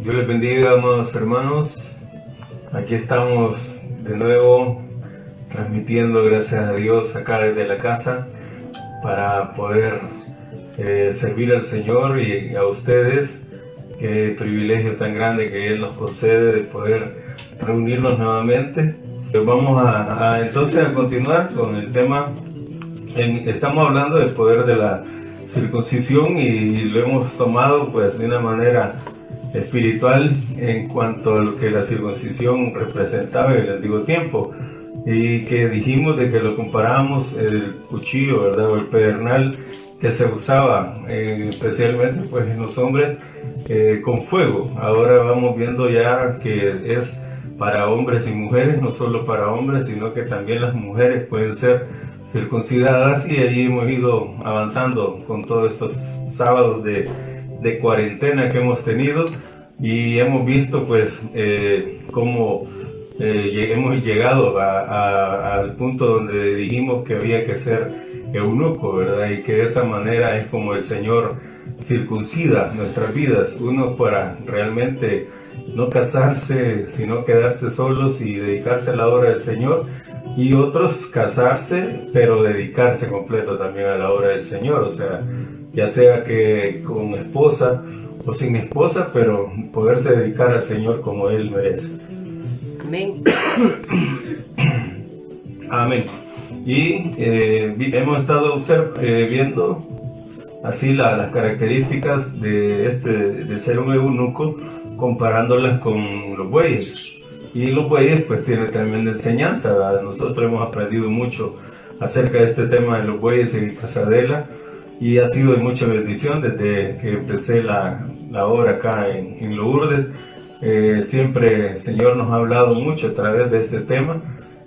Dios les bendiga, amados hermanos. Aquí estamos de nuevo transmitiendo, gracias a Dios, acá desde la casa para poder eh, servir al Señor y a ustedes. Qué privilegio tan grande que Él nos concede de poder reunirnos nuevamente. Pues vamos a, entonces a continuar con el tema. estamos hablando del poder de la circuncisión y lo hemos tomado pues de una manera espiritual en cuanto a lo que la circuncisión representaba en el antiguo tiempo y que dijimos de que lo comparábamos el cuchillo, ¿verdad? O el pedernal que se usaba eh, especialmente pues en los hombres eh, con fuego. Ahora vamos viendo ya que es para hombres y mujeres, no solo para hombres, sino que también las mujeres pueden ser circuncidadas y allí hemos ido avanzando con todos estos sábados de, de cuarentena que hemos tenido y hemos visto pues eh, cómo eh, hemos llegado al punto donde dijimos que había que ser eunuco, ¿verdad? Y que de esa manera es como el Señor circuncida nuestras vidas, uno para realmente no casarse, sino quedarse solos y dedicarse a la obra del Señor, y otros casarse, pero dedicarse completo también a la obra del Señor, o sea, ya sea que con esposa o sin esposa, pero poderse dedicar al Señor como Él merece. Amén. Amén. Y eh, hemos estado eh, viendo así las características de este de ser un eunuco comparándolas con los bueyes. Y los bueyes pues tienen tremenda enseñanza, nosotros hemos aprendido mucho acerca de este tema de los bueyes en Casadela y ha sido de mucha bendición desde que empecé la, la obra acá en, en Lourdes. Eh, siempre el Señor nos ha hablado mucho a través de este tema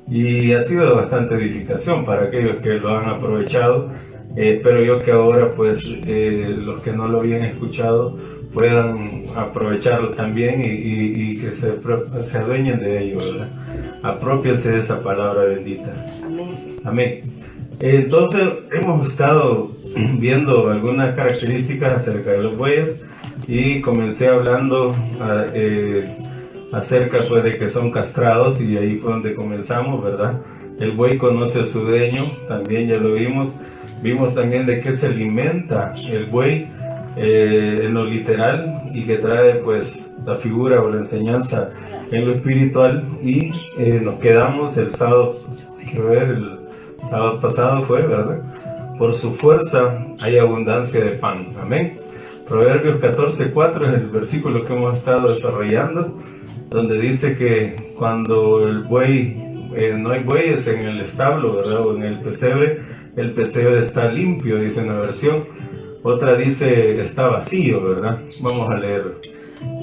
y ha sido de bastante edificación para aquellos que lo han aprovechado. Eh, espero yo que ahora pues eh, los que no lo habían escuchado puedan aprovecharlo también y, que se, se, adueñen de ello, ¿verdad? Apropiense de esa palabra bendita. Amén. Amén. Entonces hemos estado viendo algunas características acerca de los bueyes y comencé hablando eh, acerca pues de que son castrados y ahí fue donde comenzamos, ¿verdad? El buey conoce a su dueño, también ya lo vimos. Vimos también de qué se alimenta el buey eh, en lo literal y que trae pues la figura o la enseñanza en lo espiritual y eh, nos quedamos el sábado, quiero ver, el sábado pasado fue, ¿verdad? Por su fuerza hay abundancia de pan. Amén. Proverbios 14:4 es el versículo que hemos estado desarrollando, donde dice que cuando el buey, eh, no hay bueyes en el establo, ¿verdad? O en el pesebre, el pesebre está limpio, dice una versión otra dice está vacío, ¿verdad? Vamos a leer.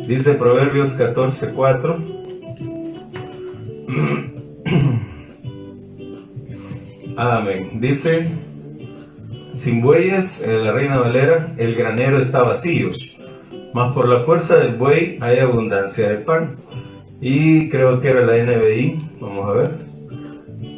Dice Proverbios 14, 4. Amén. Dice, sin bueyes, en la Reina Valera, el granero está vacío, mas por la fuerza del buey hay abundancia de pan. Y creo que era la NBI, vamos a ver.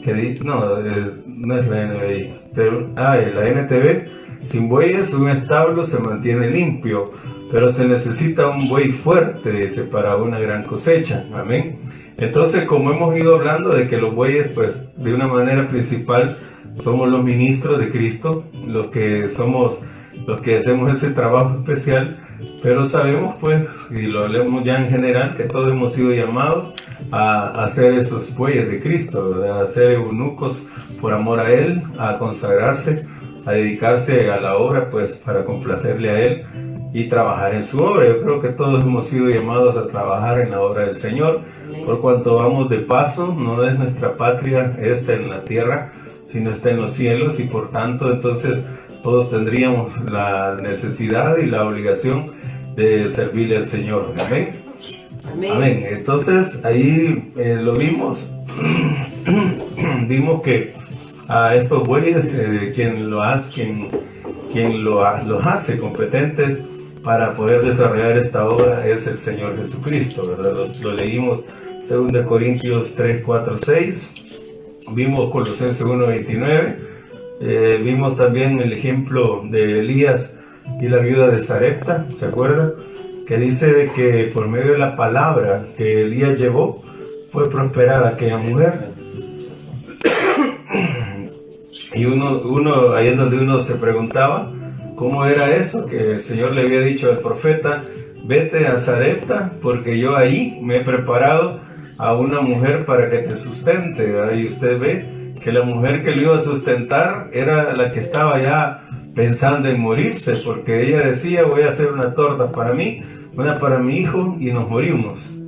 Que no, eh, no es la NBI, pero, ah, la NTV sin bueyes un establo se mantiene limpio, pero se necesita un buey fuerte, dice, para una gran cosecha. Amén. Entonces, como hemos ido hablando de que los bueyes, pues, de una manera principal, somos los ministros de Cristo, los que somos, los que hacemos ese trabajo especial, pero sabemos, pues, y lo leemos ya en general, que todos hemos sido llamados a, hacer esos bueyes de Cristo, a ser eunucos por amor a Él, a consagrarse a dedicarse a la obra pues para complacerle a Él y trabajar en su obra. Yo creo que todos hemos sido llamados a trabajar en la obra del Señor, por cuanto vamos de paso, no es nuestra patria esta en la tierra, sino está en los cielos y por tanto entonces todos tendríamos la necesidad y la obligación de servirle al Señor. Amén. Amén. Entonces ahí eh, lo vimos, vimos que a estos bueyes, eh, quien, lo hace, quien, quien lo, los hace competentes para poder desarrollar esta obra es el Señor Jesucristo, ¿verdad? Lo, leímos 2 Corintios 3, 4, 6, vimos Colosenses 1, 29, eh, vimos también el ejemplo de Elías y la viuda de Sarepta, ¿se acuerdan? que dice de que por medio de la palabra que Elías llevó, fue prosperada aquella mujer. Y uno, uno, ahí es donde uno se preguntaba cómo era eso, que el Señor le había dicho al profeta, vete a Zarepta, porque yo ahí me he preparado a una mujer para que te sustente. Ahí usted ve que la mujer que lo iba a sustentar era la que estaba ya pensando en morirse, porque ella decía, voy a hacer una torta para mí, una para mi hijo y nos morimos.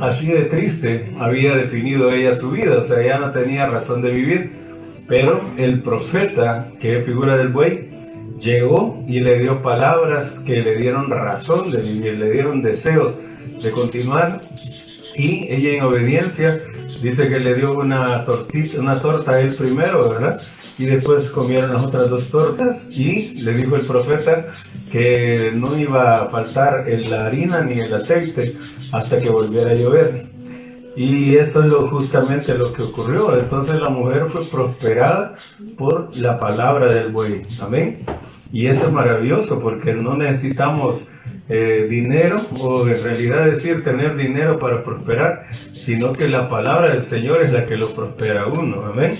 Así de triste había definido ella su vida, o sea, ya no tenía razón de vivir. Pero el profeta, que es figura del buey, llegó y le dio palabras que le dieron razón de vivir, le dieron deseos de continuar. Y ella en obediencia dice que le dio una tortita, una torta a él primero, ¿verdad? Y después comieron las otras dos tortas y le dijo el profeta que no iba a faltar la harina ni el aceite hasta que volviera a llover. Y eso es justamente lo que ocurrió. Entonces la mujer fue prosperada por la palabra del buey. Amén. Y eso es maravilloso porque no necesitamos eh, dinero o en realidad decir tener dinero para prosperar, sino que la palabra del Señor es la que lo prospera a uno. Amén.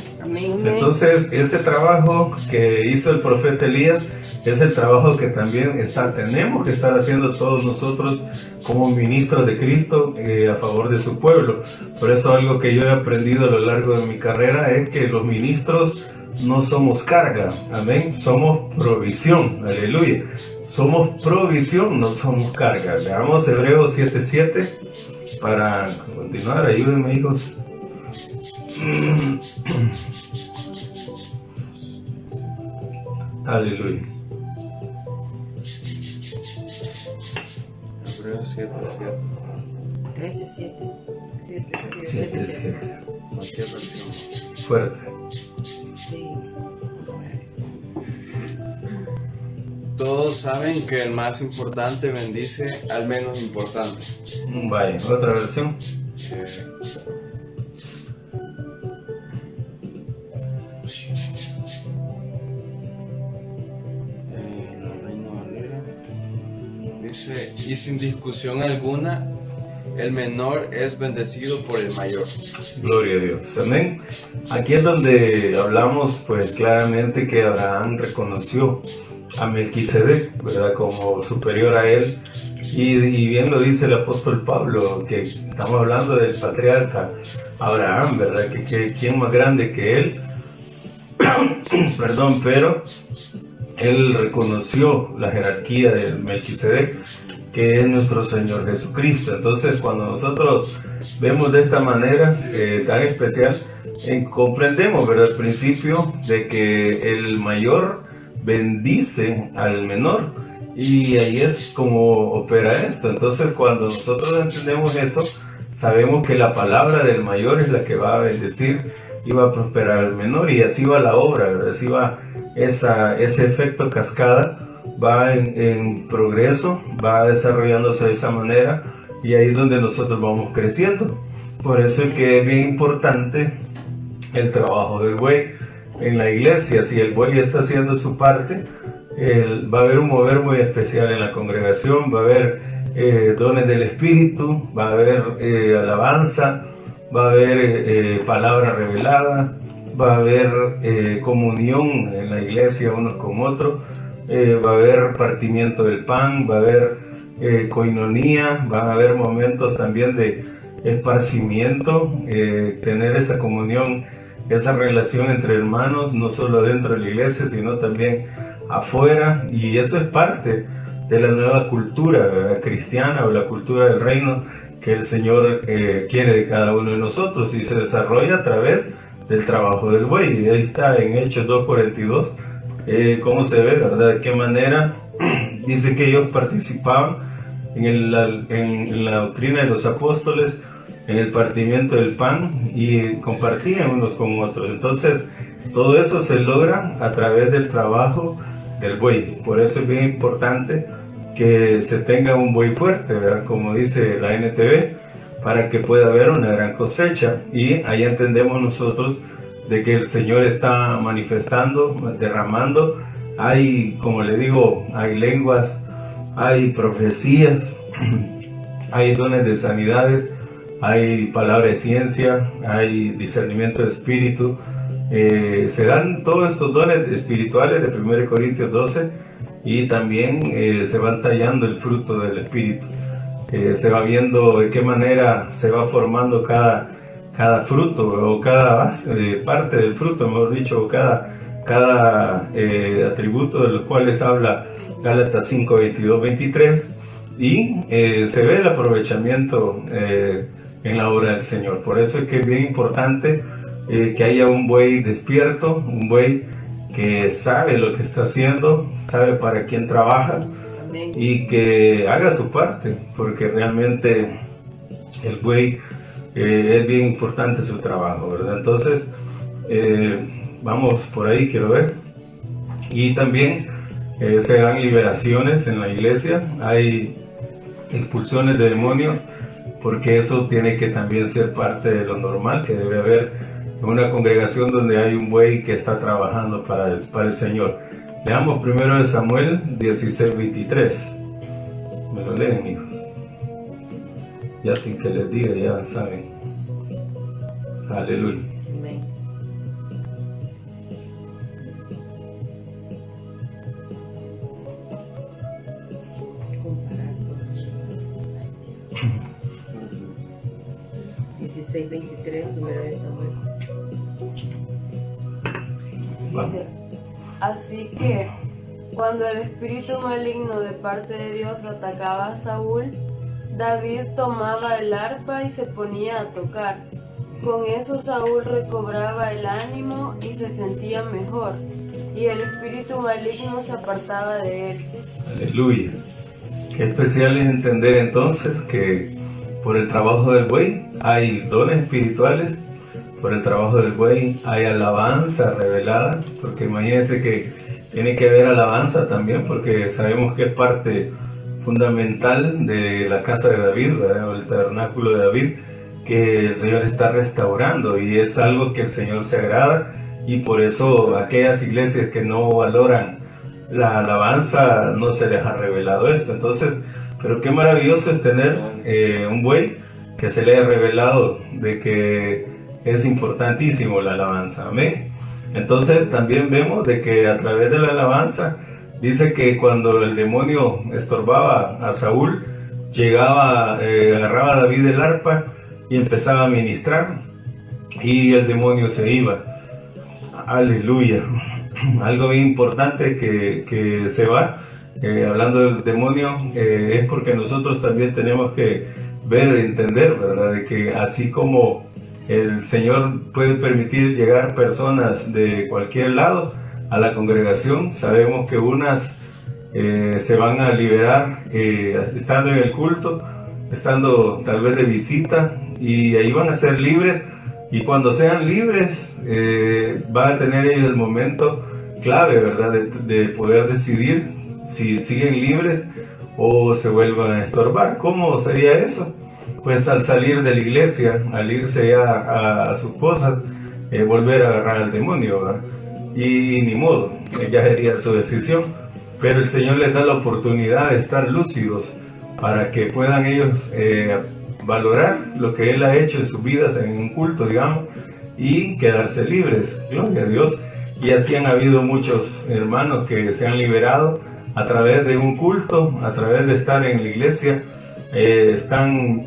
Entonces, ese trabajo que hizo el profeta Elías es el trabajo que también está, tenemos que estar haciendo todos nosotros como ministros de Cristo eh, a favor de su pueblo. Por eso algo que yo he aprendido a lo largo de mi carrera es que los ministros no somos carga, amén, somos provisión, aleluya. Somos provisión, no somos carga. Veamos Hebreos 7:7 para continuar, ayúdenme hijos. Aleluya. Hebreos 7:7. 13:7. 7:7. Fuerte. Todos saben que el más importante bendice al menos importante. Vaya, otra versión. Dice, y sin discusión alguna, el menor es bendecido por el mayor. Gloria a Dios. Amén. Aquí es donde hablamos pues claramente que Abraham reconoció a Melquisedec, ¿verdad? Como superior a él. Y, bien lo dice el apóstol Pablo, que estamos hablando del patriarca Abraham, ¿verdad? Que, que quién más grande que él. Perdón, pero él reconoció la jerarquía de Melquisedec que es nuestro Señor Jesucristo. Entonces, cuando nosotros vemos de esta manera eh, tan especial, comprendemos ¿verdad? el principio de que el mayor bendice al menor. Y ahí es como opera esto. Entonces, cuando nosotros entendemos eso, sabemos que la palabra del mayor es la que va a bendecir y va a prosperar al menor. Y así va la obra, ¿verdad? así va esa, ese efecto cascada va en, progreso, va desarrollándose de esa manera y ahí es donde nosotros vamos creciendo. Por eso es que es bien importante el trabajo del buey en la iglesia. Si el buey está haciendo su parte, va a haber un mover muy especial en la congregación, va a haber eh, dones del Espíritu, va a haber eh, alabanza, va a haber eh, palabra revelada, va a haber comunión en la iglesia unos con otros eh, va a haber partimiento del pan, va a haber eh, coinonía, van a haber momentos también de esparcimiento, eh, tener esa comunión, esa relación entre hermanos, no solo dentro de la iglesia, sino también afuera, y eso es parte de la nueva cultura cristiana o la cultura del reino que el Señor quiere de cada uno de nosotros y se desarrolla a través del trabajo del buey. Y ahí está en Hechos 2.42 eh, cómo se ve, ¿verdad? De qué manera dice que ellos participaban en, la doctrina de los apóstoles, en el partimiento del pan y compartían unos con otros. Entonces, todo eso se logra a través del trabajo del buey. Por eso es bien importante que se tenga un buey fuerte, ¿verdad? Como dice la NTV, para que pueda haber una gran cosecha. Y ahí entendemos nosotros de que el Señor está manifestando, derramando hay, como le digo, hay lenguas, hay profecías, hay dones de sanidades, hay palabra de ciencia, hay discernimiento de espíritu. Eh, se dan todos estos dones espirituales de 1 Corintios 12 y también eh, se van tallando el fruto del espíritu. Eh, se va viendo de qué manera se va formando cada, cada fruto o cada parte del fruto, mejor dicho, o cada, cada atributo de los cuales habla Gálatas 5, 22, 23 y se ve el aprovechamiento en la obra del Señor. Por eso es que es bien importante eh, que haya un buey despierto, un buey que sabe lo que está haciendo, sabe para quién trabaja y que haga su parte, porque realmente el buey eh, es bien importante su trabajo, ¿verdad? Entonces, eh, vamos por ahí, quiero ver. Y también se dan liberaciones en la iglesia, hay expulsiones de demonios porque eso tiene que también ser parte de lo normal que debe haber en una congregación donde hay un buey que está trabajando para el, para el Señor. Leamos primero de Samuel 16, 23. Me lo leen, hijos. Ya sin que les diga, ya saben. Aleluya. Amén. 23, número de Samuel. Así que cuando el espíritu maligno de parte de Dios atacaba a Saúl, David tomaba el arpa y se ponía a tocar. Con eso Saúl recobraba el ánimo y se sentía mejor, y el espíritu maligno se apartaba de él. Aleluya. Qué especial es entender entonces que por el trabajo del buey hay dones espirituales, por el trabajo del buey hay alabanza revelada, porque imagínense que tiene que haber alabanza también, porque sabemos que es parte fundamental de la casa de David, el tabernáculo de David, que el Señor está restaurando y es algo que el Señor se agrada y por eso aquellas iglesias que no valoran la alabanza no se les ha revelado esto. Entonces, pero qué maravilloso es tener eh, un buey que se le haya revelado de que es importantísimo la alabanza. Amén. Entonces también vemos de que a través de la alabanza dice que cuando el demonio estorbaba a Saúl, llegaba, eh, agarraba a David el arpa y empezaba a ministrar y el demonio se iba. Aleluya. Algo importante que, que se va eh, hablando del demonio, eh, es porque nosotros también tenemos que ver, entender, ¿verdad? De que así como el Señor puede permitir llegar personas de cualquier lado a la congregación, sabemos que unas eh, se van a liberar estando en el culto, estando tal vez de visita, y ahí van a ser libres, y cuando sean libres, van a tener ellos el momento clave, ¿verdad? De, de poder decidir si siguen libres o se vuelvan a estorbar. ¿Cómo sería eso? Pues al salir de la iglesia, al irse ya a, sus cosas, eh, volver a agarrar al demonio. Y, ni modo, ya sería su decisión. Pero el Señor les da la oportunidad de estar lúcidos para que puedan ellos eh, valorar lo que Él ha hecho en sus vidas en un culto, digamos, y quedarse libres. Gloria a Dios. Y así han habido muchos hermanos que se han liberado a través de un culto, a través de estar en la iglesia, eh, están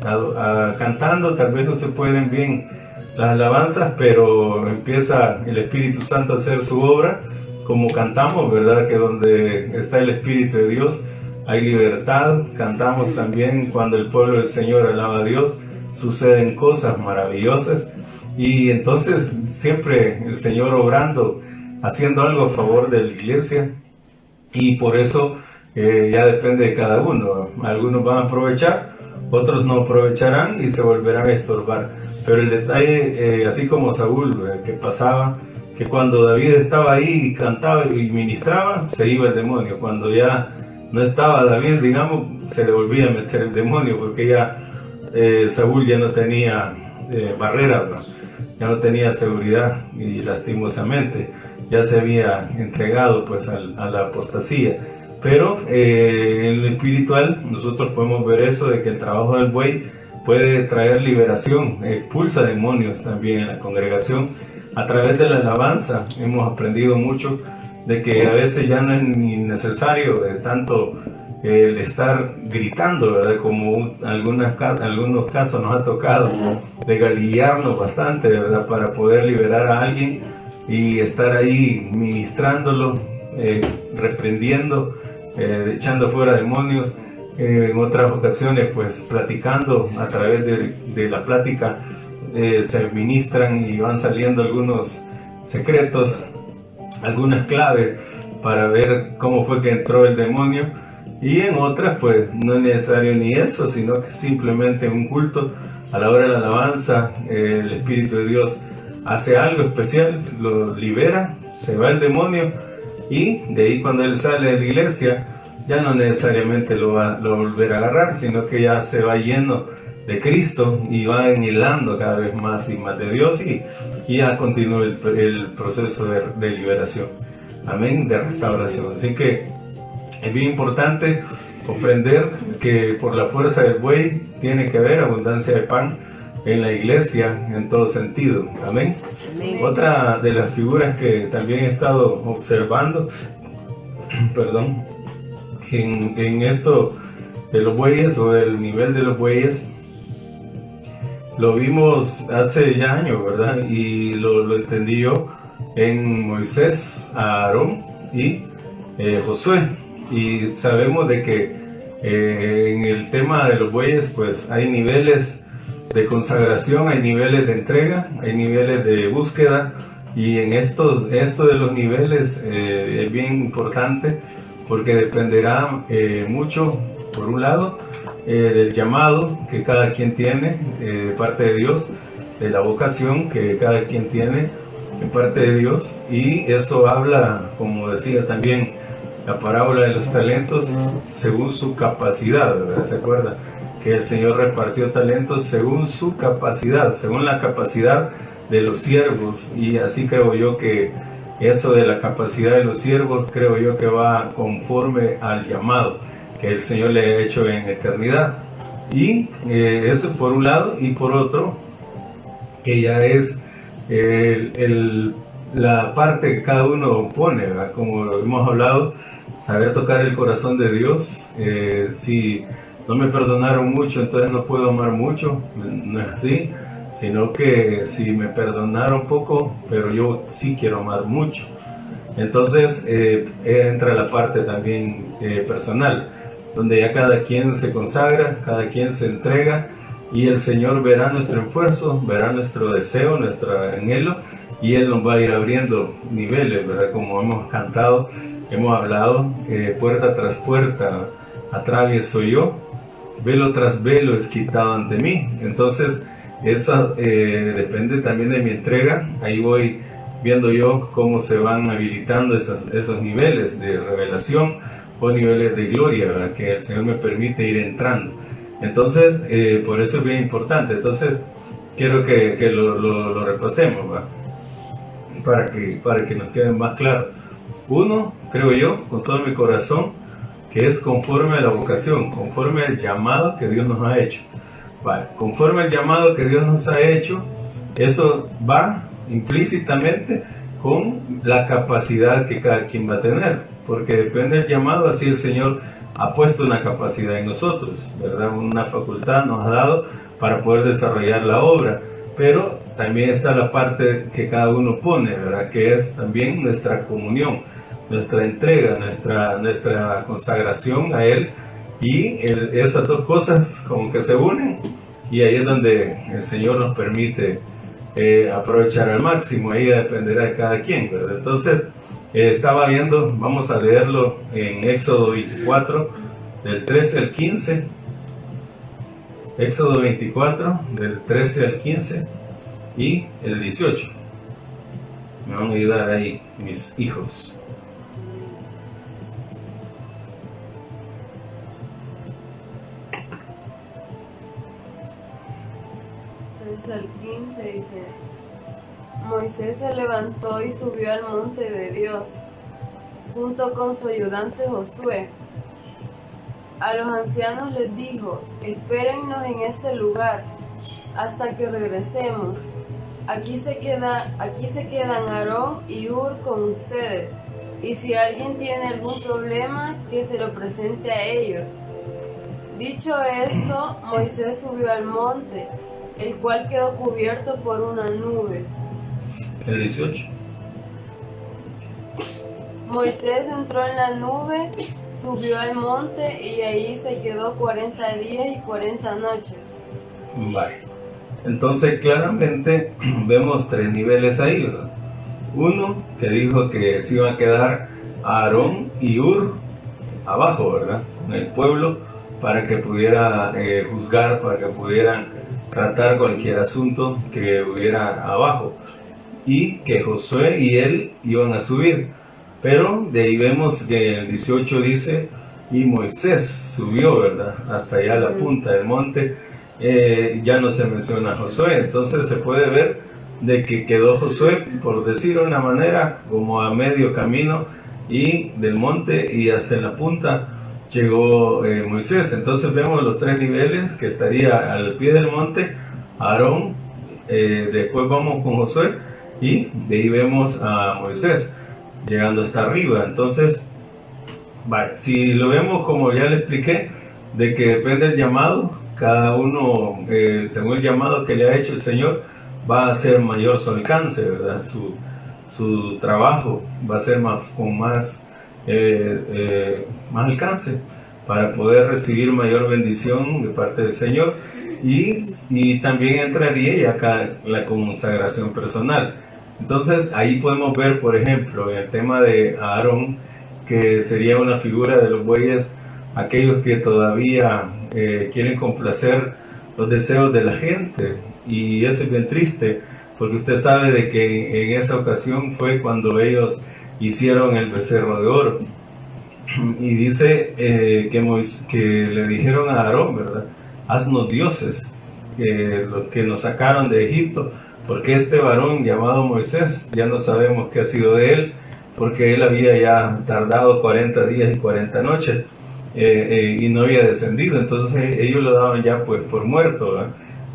cantando, tal vez no se pueden bien las alabanzas, pero empieza el Espíritu Santo a hacer su obra, como cantamos, ¿verdad? Que donde está el Espíritu de Dios hay libertad, cantamos también cuando el pueblo del Señor alaba a Dios, suceden cosas maravillosas y entonces siempre el Señor obrando, haciendo algo a favor de la iglesia, y por eso eh, ya depende de cada uno. Algunos van a aprovechar, otros no aprovecharán y se volverán a estorbar. Pero el detalle, eh, así como Saúl, eh, que pasaba, que cuando David estaba ahí y cantaba y ministraba, se iba el demonio. Cuando ya no estaba David, digamos, se le volvía a meter el demonio, porque ya Saúl ya no tenía barrera, ya no tenía seguridad y lastimosamente ya se había entregado pues a la apostasía. Pero eh, en lo espiritual nosotros podemos ver eso de que el trabajo del buey puede traer liberación, expulsa demonios también en la congregación. A través de la alabanza hemos aprendido mucho de que a veces ya no es necesario de tanto el estar gritando, ¿verdad? Como algunas, algunos casos nos ha tocado de galillarnos bastante, ¿verdad? Para poder liberar a alguien y estar ahí ministrándolo, eh, reprendiendo, eh, echando fuera demonios. Eh, en otras ocasiones, pues platicando a través de, de la plática, se ministran y van saliendo algunos secretos, algunas claves para ver cómo fue que entró el demonio. Y en otras, pues no es necesario ni eso, sino que simplemente un culto, a la hora de la alabanza, el Espíritu de Dios hace algo especial, lo libera, se va el demonio y de ahí cuando él sale de la iglesia, ya no necesariamente lo va, a volver a agarrar, sino que ya se va lleno de Cristo y va enhilando cada vez más y más de Dios y, ya continúa el, proceso de, de liberación. Amén, de restauración. Así que es bien importante comprender que por la fuerza del buey tiene que haber abundancia de pan en la iglesia en todo sentido. Amén. Otra de las figuras que también he estado observando, perdón, en, esto de los bueyes o del nivel de los bueyes, lo vimos hace ya años, ¿verdad? Y lo, lo entendí yo en Moisés, Aarón y eh, Josué y sabemos de que eh, en el tema de los bueyes pues hay niveles de consagración, hay niveles de entrega, hay niveles de búsqueda y en estos, esto de los niveles eh, es bien importante porque dependerá eh, mucho, por un lado, del llamado que cada quien tiene de parte de Dios, de la vocación que cada quien tiene de parte de Dios y eso habla, como decía también, la parábola de los talentos según su capacidad, ¿verdad? ¿Se acuerda? Que el Señor repartió talentos según su capacidad, según la capacidad de los siervos. Y así creo yo que eso de la capacidad de los siervos, creo yo que va conforme al llamado que el Señor le ha hecho en eternidad. Y eh, eso por un lado, y por otro, que ya es el, la parte que cada uno pone, como hemos hablado, saber tocar el corazón de Dios. Eh, si no me perdonaron mucho, entonces no puedo amar mucho. No es así, sino que si me perdonaron poco, pero yo sí quiero amar mucho. Entonces eh, entra la parte también eh, personal, donde ya cada quien se consagra, cada quien se entrega y el Señor verá nuestro esfuerzo, verá nuestro deseo, nuestro anhelo y Él nos va a ir abriendo niveles, ¿verdad? Como hemos cantado hemos hablado, eh, puerta tras puerta atravieso yo, velo tras velo es quitado ante mí. Entonces, eso eh, depende también de mi entrega. Ahí voy viendo yo cómo se van habilitando esos, niveles de revelación o niveles de gloria que el Señor me permite ir entrando. Entonces, eh, por eso es bien importante. Entonces, quiero que, lo, repasemos Para, que, para que nos quede más claro. Uno, creo yo, con todo mi corazón, que es conforme a la vocación, conforme al llamado que Dios nos ha hecho. Conforme al llamado que Dios nos ha hecho, eso va implícitamente con la capacidad que cada quien va a tener, porque depende del llamado, así el Señor ha puesto una capacidad en nosotros, ¿verdad? Una facultad nos ha dado para poder desarrollar la obra, pero también está la parte que cada uno pone, ¿verdad? Que es también nuestra comunión nuestra entrega, nuestra, nuestra consagración a Él y esas dos cosas como que se unen y ahí es donde el Señor nos permite eh, aprovechar al máximo, ahí dependerá de cada quien, ¿verdad? Entonces, eh, estaba viendo, vamos a leerlo en Éxodo 24, del 13 al 15. Éxodo 24, del 13 al 15 y el 18. Me van a ayudar ahí mis hijos. 15 dice, Moisés se levantó y subió al monte de Dios, junto con su ayudante Josué. A los ancianos les dijo, espérennos en este lugar hasta que regresemos. Aquí se, queda, aquí se quedan Aarón y Ur con ustedes. Y si alguien tiene algún problema, que se lo presente a ellos. Dicho esto, Moisés subió al monte, el cual quedó cubierto por una nube. El 18. Moisés entró en la nube, subió al monte y ahí se quedó 40 días y 40 noches. Vale. Entonces claramente vemos tres niveles ahí, ¿verdad? Uno que dijo que se iba a quedar Aarón y Ur abajo, ¿verdad? En el pueblo para que pudiera eh, juzgar, para que pudieran tratar cualquier asunto que hubiera abajo. Y que Josué y él iban a subir. Pero de ahí vemos que el 18 dice, y Moisés subió, ¿verdad? Hasta allá a la punta del monte. Eh, ya no se menciona Josué. Entonces se puede ver de que quedó Josué, por decirlo de una manera, como a medio camino y del monte y hasta en la punta llegó eh, Moisés. Entonces vemos los tres niveles que estaría al pie del monte Aarón, eh, después vamos con Josué y de ahí vemos a Moisés llegando hasta arriba. Entonces, si lo vemos como ya le expliqué, de que depende del llamado, cada uno, eh, según el llamado que le ha hecho el Señor, va a ser mayor su alcance, ¿verdad? Su, su trabajo va a ser más, con más, eh, eh, más alcance para poder recibir mayor bendición de parte del Señor y, y también entraría ya acá la consagración personal. Entonces ahí podemos ver, por ejemplo, en el tema de Aarón, que sería una figura de los bueyes, aquellos que todavía eh, quieren complacer los deseos de la gente. Y eso es bien triste, porque usted sabe de que en esa ocasión fue cuando ellos hicieron el becerro de oro. Y dice eh, que, le dijeron a Aarón, ¿verdad? Haznos dioses, que los que nos sacaron de Egipto, porque este varón llamado Moisés, ya no sabemos qué ha sido de él, porque él había ya tardado 40 días y 40 noches eh, eh, y no había descendido, entonces eh, ellos lo daban ya pues por muerto.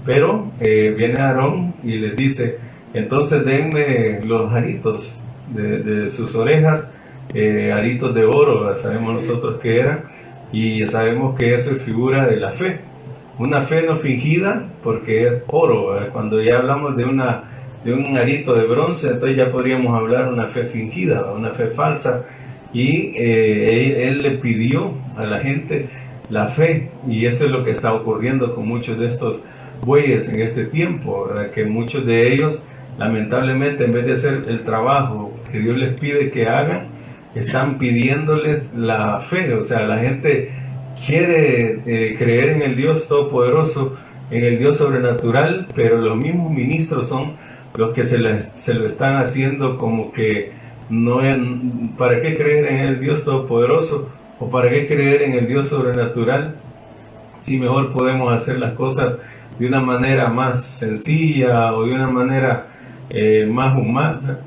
Pero eh, viene Aarón y les dice, entonces denme los aritos de, sus orejas, eh, aritos de oro, sabemos nosotros que eran, y sabemos que eso es figura de la fe. Una fe no fingida porque es oro. Cuando ya hablamos de, una, de un arito de bronce, entonces ya podríamos hablar de una fe fingida, una fe falsa. Y eh, él, le pidió a la gente la fe y eso es lo que está ocurriendo con muchos de estos bueyes en este tiempo, que muchos de ellos lamentablemente en vez de hacer el trabajo que Dios les pide que hagan, están pidiéndoles la fe, o sea, la gente quiere eh, creer en el Dios Todopoderoso, en el Dios sobrenatural, pero los mismos ministros son los que se, les- se lo están haciendo como que no en- ¿para qué creer en el Dios Todopoderoso? ¿O para qué creer en el Dios sobrenatural? Si mejor podemos hacer las cosas de una manera más sencilla o de una manera eh, más humana,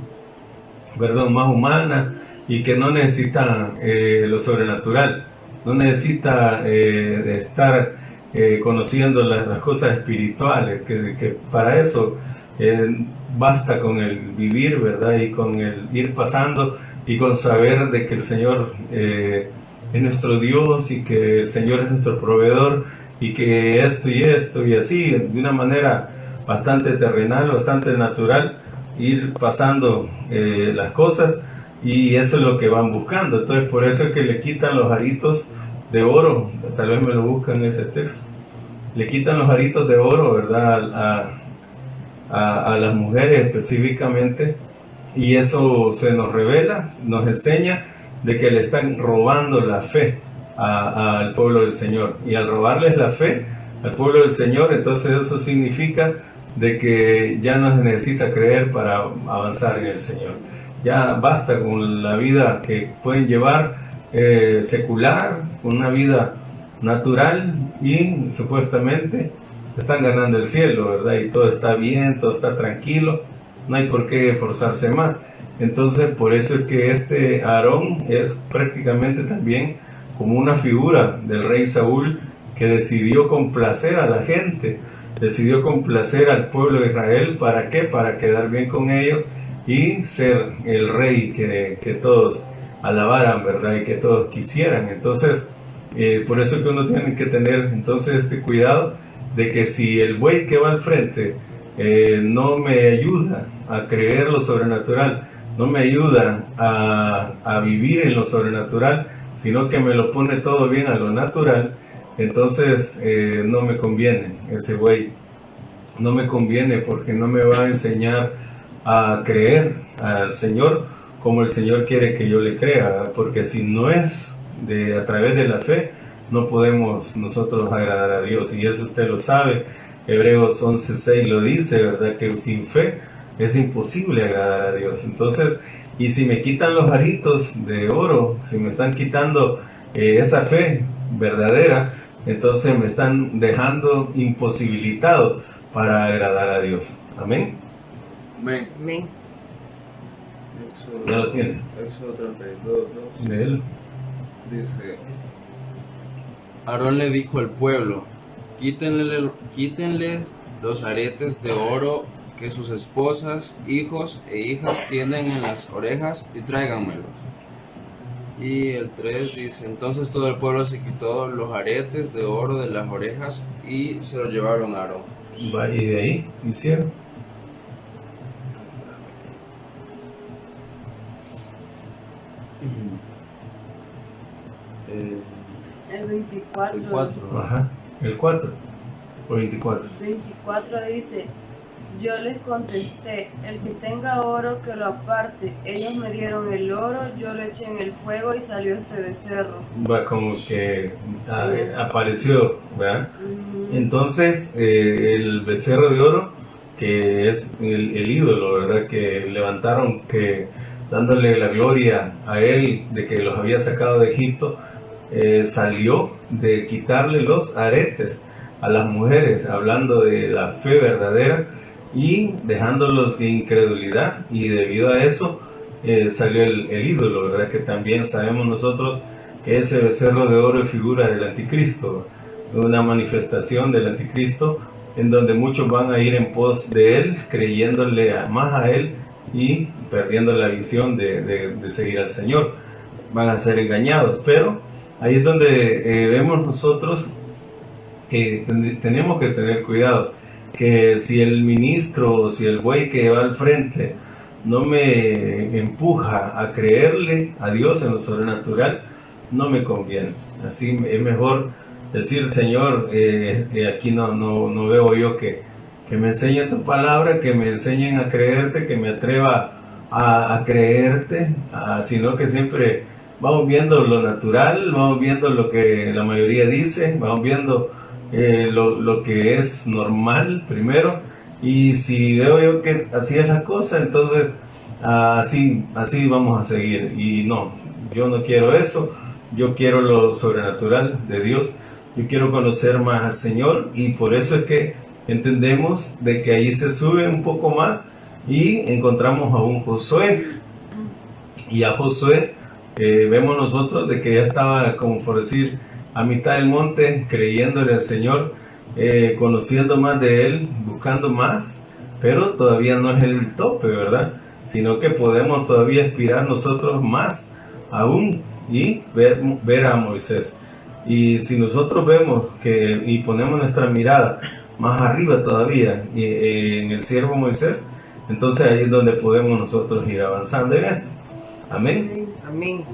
perdón, más humana y que no necesita eh, lo sobrenatural, no necesita eh, estar eh, conociendo las, cosas espirituales, que, que para eso eh, basta con el vivir, ¿verdad? Y con el ir pasando y con saber de que el Señor es nuestro Dios y que el Señor es nuestro proveedor y que esto y esto y así, de una manera bastante terrenal, bastante natural, ir pasando eh, las cosas y eso es lo que van buscando. Entonces por eso es que le quitan los aritos de oro, tal vez me lo buscan en ese texto, le quitan los aritos de oro, ¿verdad? A, a- a las mujeres específicamente y eso se nos revela, nos enseña de que le están robando la fe al pueblo del Señor y al robarles la fe al pueblo del Señor, entonces eso significa de que ya no se necesita creer para avanzar en el Señor. Ya basta con la vida que pueden llevar eh, secular, con una vida natural y supuestamente están ganando el cielo, ¿verdad? Y todo está bien, todo está tranquilo. no hay por qué esforzarse más. Entonces, por eso es que este Aarón es prácticamente también como una figura del rey Saúl que decidió complacer a la gente, decidió complacer al pueblo de Israel, ¿para qué? Para quedar bien con ellos y ser el rey que, que todos alabaran, ¿verdad? Y que todos quisieran. Entonces, eh, por eso es que uno tiene que tener entonces este cuidado de que si el buey que va al frente eh, no me ayuda a creer lo sobrenatural, no me ayuda a, a, vivir en lo sobrenatural, sino que me lo pone todo bien a lo natural, entonces eh, no me conviene ese buey. No me conviene porque no me va a enseñar a creer al Señor como el Señor quiere que yo le crea, porque si no es de a través de la fe, no podemos nosotros agradar a Dios y eso usted lo sabe. Hebreos 11:6 lo dice, ¿verdad? Que sin fe es imposible agradar a Dios. Entonces, y si me quitan los aritos de oro, si me están quitando eh, esa fe verdadera, entonces me están dejando imposibilitado para agradar a Dios. Amén. Amén. Amén. Ya lo tiene. Éxodo 32, ¿no? De él. Dice, Aarón le dijo al pueblo, quítenle, quítenle los aretes de oro que sus esposas, hijos e hijas tienen en las orejas y tráiganmelos. Y el 3 dice, entonces todo el pueblo se quitó los aretes de oro de las orejas y se los llevaron a Aarón. Y de ahí hicieron. El 24. el 4. Ajá. El 4 o 24. 24 dice, yo les contesté, el que tenga oro que lo aparte. Ellos me dieron el oro, yo lo eché en el fuego y salió este becerro. Va como que ah, apareció, ¿verdad? Entonces, eh, el becerro de oro, que es el, el ídolo, ¿verdad? Que levantaron, que dándole la gloria a él de que los había sacado de Egipto, eh, salió de quitarle los aretes a las mujeres, hablando de la fe verdadera y dejándolos de incredulidad. Y debido a eso eh, salió el, ídolo, ¿verdad? Que también sabemos nosotros que ese becerro de oro es figura del anticristo, una manifestación del anticristo en donde muchos van a ir en pos de él, creyéndole más a él y perdiendo la visión de, de- seguir al Señor. Van a ser engañados, pero ahí es donde eh, vemos nosotros que ten- tenemos que tener cuidado, que si el ministro si el buey que va al frente no me empuja a creerle a Dios en lo sobrenatural, no me conviene. Así es mejor decir, Señor, eh, eh, aquí no, no, no veo yo que, que me enseñen tu palabra, que me enseñen a creerte, que me atreva a, a creerte, ah, sino que siempre vamos viendo lo natural, vamos viendo lo que la mayoría dice, vamos viendo eh, lo, lo que es normal primero, y si veo yo que así es la cosa, entonces así, así vamos a seguir. Y no, yo no quiero eso, yo quiero lo sobrenatural de Dios, yo quiero conocer más al Señor y por eso es que entendemos de que ahí se sube un poco más y encontramos a un Josué. Y a Josué eh, vemos nosotros de que ya estaba, como por decir, a mitad del monte, creyéndole al Señor, eh, conociendo más de Él, buscando más, pero todavía no es el tope, ¿verdad? Sino que podemos todavía aspirar nosotros más aún y ver, ver a Moisés. Y si nosotros vemos que y ponemos nuestra mirada más arriba todavía y, eh, en el siervo Moisés, entonces ahí es donde podemos nosotros ir avanzando en esto. Amén. Amén.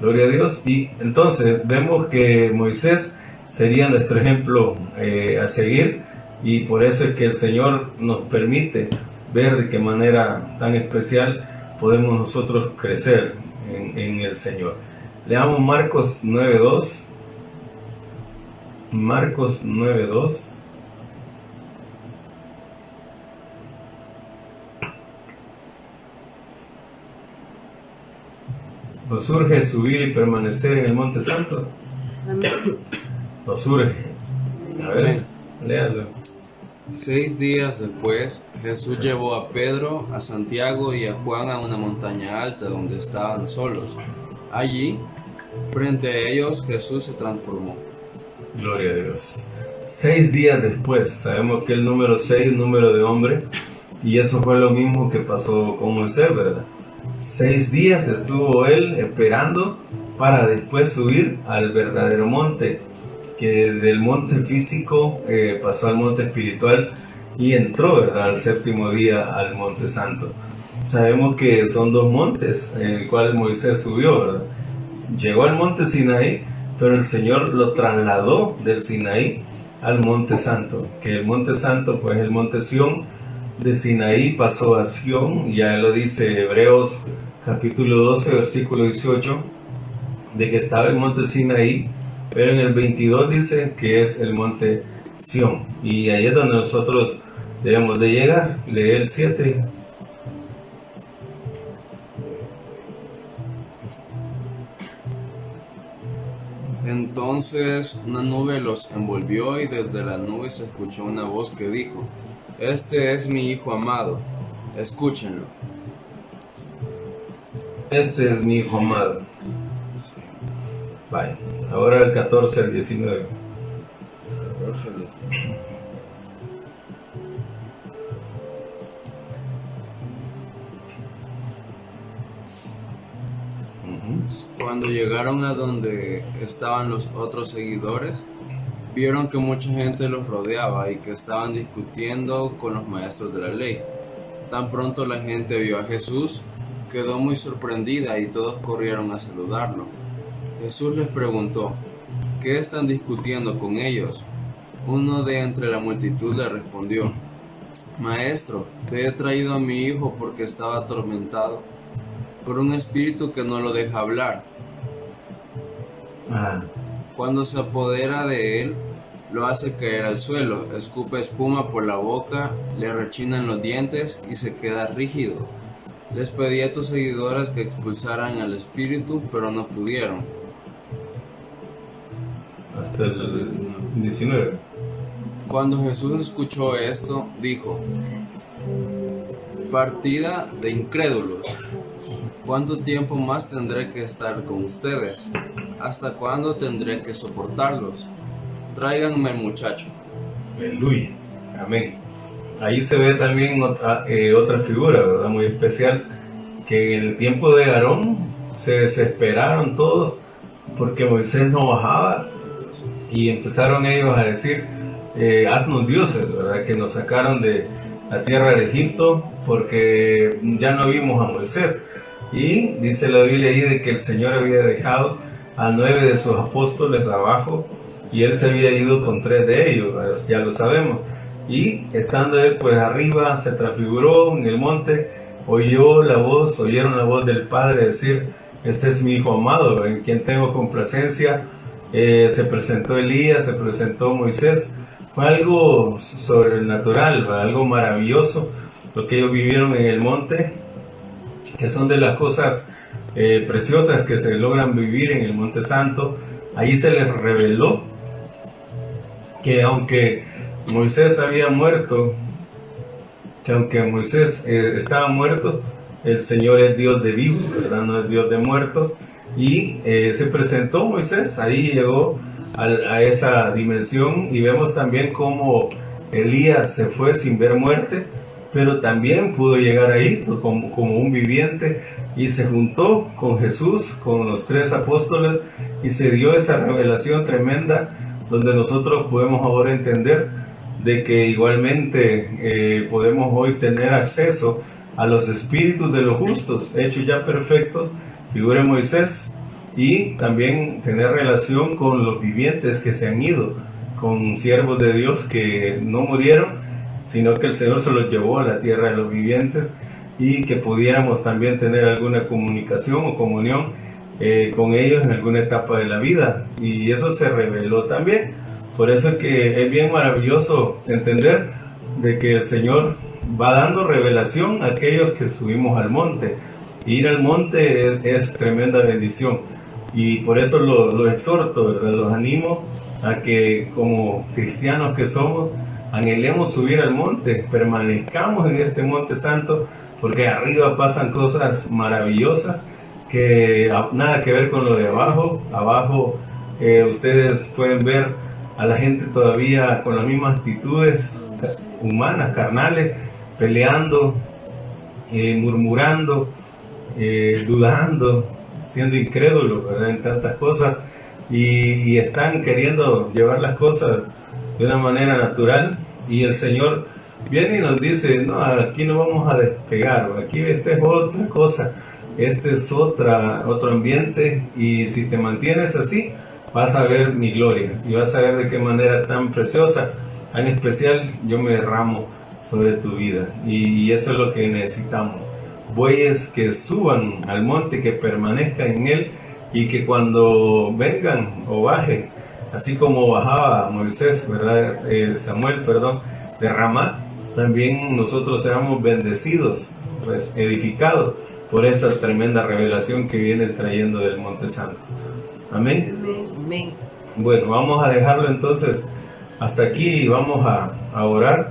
Gloria a Dios. Y entonces vemos que Moisés sería nuestro ejemplo eh, a seguir y por eso es que el Señor nos permite ver de qué manera tan especial podemos nosotros crecer en, en el Señor. Leamos Marcos 9.2. Marcos 9.2. Nos urge subir y permanecer en el Monte Santo. Amén. Nos urge. A ver, léalo. Seis días después, Jesús llevó a Pedro, a Santiago y a Juan a una montaña alta donde estaban solos. Allí, frente a ellos, Jesús se transformó. Gloria a Dios. Seis días después, sabemos que el número seis es número de hombre, y eso fue lo mismo que pasó con Moisés, ¿verdad? Seis días estuvo él esperando para después subir al verdadero monte, que del monte físico eh, pasó al monte espiritual y entró, ¿verdad?, al séptimo día al monte santo. Sabemos que son dos montes en el cual Moisés subió, ¿verdad? Llegó al monte Sinaí, pero el Señor lo trasladó del Sinaí al monte santo, que el monte santo pues el monte Sión, de Sinaí pasó a Sión, ya lo dice Hebreos capítulo 12, versículo 18, de que estaba el monte Sinaí, pero en el 22 dice que es el monte Sión, y ahí es donde nosotros debemos de llegar, lee el 7. Entonces una nube los envolvió y desde la nube se escuchó una voz que dijo, Este es mi Hijo amado, escúchenlo. Este es mi hijo amado. Vaya, ahora el 14 al 19. Cuando llegaron a donde estaban los otros seguidores, vieron que mucha gente los rodeaba y que estaban discutiendo con los maestros de la ley. Tan pronto la gente vio a Jesús, quedó muy sorprendida y todos corrieron a saludarlo. Jesús les preguntó, ¿qué están discutiendo con ellos? Uno de entre la multitud le respondió, Maestro, te he traído a mi hijo porque estaba atormentado por un espíritu que no lo deja hablar. Ah, Cuando se apodera de él, lo hace caer al suelo, escupe espuma por la boca, le rechinan los dientes y se queda rígido. Les pedí a tus seguidores que expulsaran al espíritu, pero no pudieron. hasta el 19. Cuando Jesús escuchó esto, dijo, Partida de incrédulos, ¿cuánto tiempo más tendré que estar con ustedes? ¿Hasta cuándo tendré que soportarlos? Tráiganme al muchacho. Aleluya. Amén. Ahí se ve también otra, eh, otra figura, ¿verdad? Muy especial, que en el tiempo de Aarón se desesperaron todos porque Moisés no bajaba y empezaron ellos a decir, eh, haznos dioses, ¿verdad? Que nos sacaron de la tierra de Egipto porque ya no vimos a Moisés. Y dice la Biblia ahí de que el Señor había dejado a nueve de sus apóstoles abajo y él se había ido con tres de ellos, ¿verdad? ya lo sabemos. Y estando él pues arriba, se transfiguró en el monte, oyó la voz, oyeron la voz del Padre decir, este es mi Hijo amado, en quien tengo complacencia. Eh, se presentó Elías, se presentó Moisés. Fue algo sobrenatural, algo maravilloso lo que ellos vivieron en el monte, que son de las cosas eh, preciosas que se logran vivir en el Monte Santo. Ahí se les reveló que aunque Moisés había muerto, que aunque Moisés eh, estaba muerto, el Señor es Dios de vivos. No es Dios de muertos. Y eh, se presentó Moisés, ahí llegó a, esa dimensión y vemos también cómo Elías se fue sin ver muerte, pero también pudo llegar ahí como, como un viviente y se juntó con Jesús, con los tres apóstoles y se dio esa revelación tremenda donde nosotros podemos ahora entender de que igualmente eh, podemos hoy tener acceso a los espíritus de los justos, hechos ya perfectos, figura Moisés, y también tener relación con los vivientes que se han ido, con siervos de Dios que no murieron, sino que el Señor se los llevó a la tierra de los vivientes y que pudiéramos también tener alguna comunicación o comunión eh, con ellos en alguna etapa de la vida. Y eso se reveló también. Por eso es que es bien maravilloso entender de que el Señor va dando revelación a aquellos que subimos al monte. Ir al monte es, tremenda bendición. Y por eso los lo exhorto, ¿verdad? los animo a que como cristianos que somos, anhelemos subir al monte, permanezcamos en este monte santo, porque arriba pasan cosas maravillosas que nada que ver con lo de abajo. Abajo eh, ustedes pueden ver a la gente todavía con las mismas actitudes humanas, carnales, peleando, eh, murmurando, eh, dudando, siendo incrédulos en tantas cosas. Y, están queriendo llevar las cosas de una manera natural. Y el Señor viene y nos dice, no, aquí no vamos a despegar, aquí esta es otra cosa, este es otra, otro ambiente y si te mantienes así, vas a ver mi gloria y vas a ver de qué manera tan preciosa, en especial yo me derramo sobre tu vida y eso es lo que necesitamos. Bueyes que suban al monte, que permanezcan en él y que cuando vengan o bajen, así como bajaba Moisés, ¿verdad? Eh, Samuel, perdón, de Ramá, también nosotros seamos bendecidos, pues, edificados por esa tremenda revelación que viene trayendo del Monte Santo. Amén. Amén. Bueno, vamos a dejarlo entonces hasta aquí y vamos a, a orar,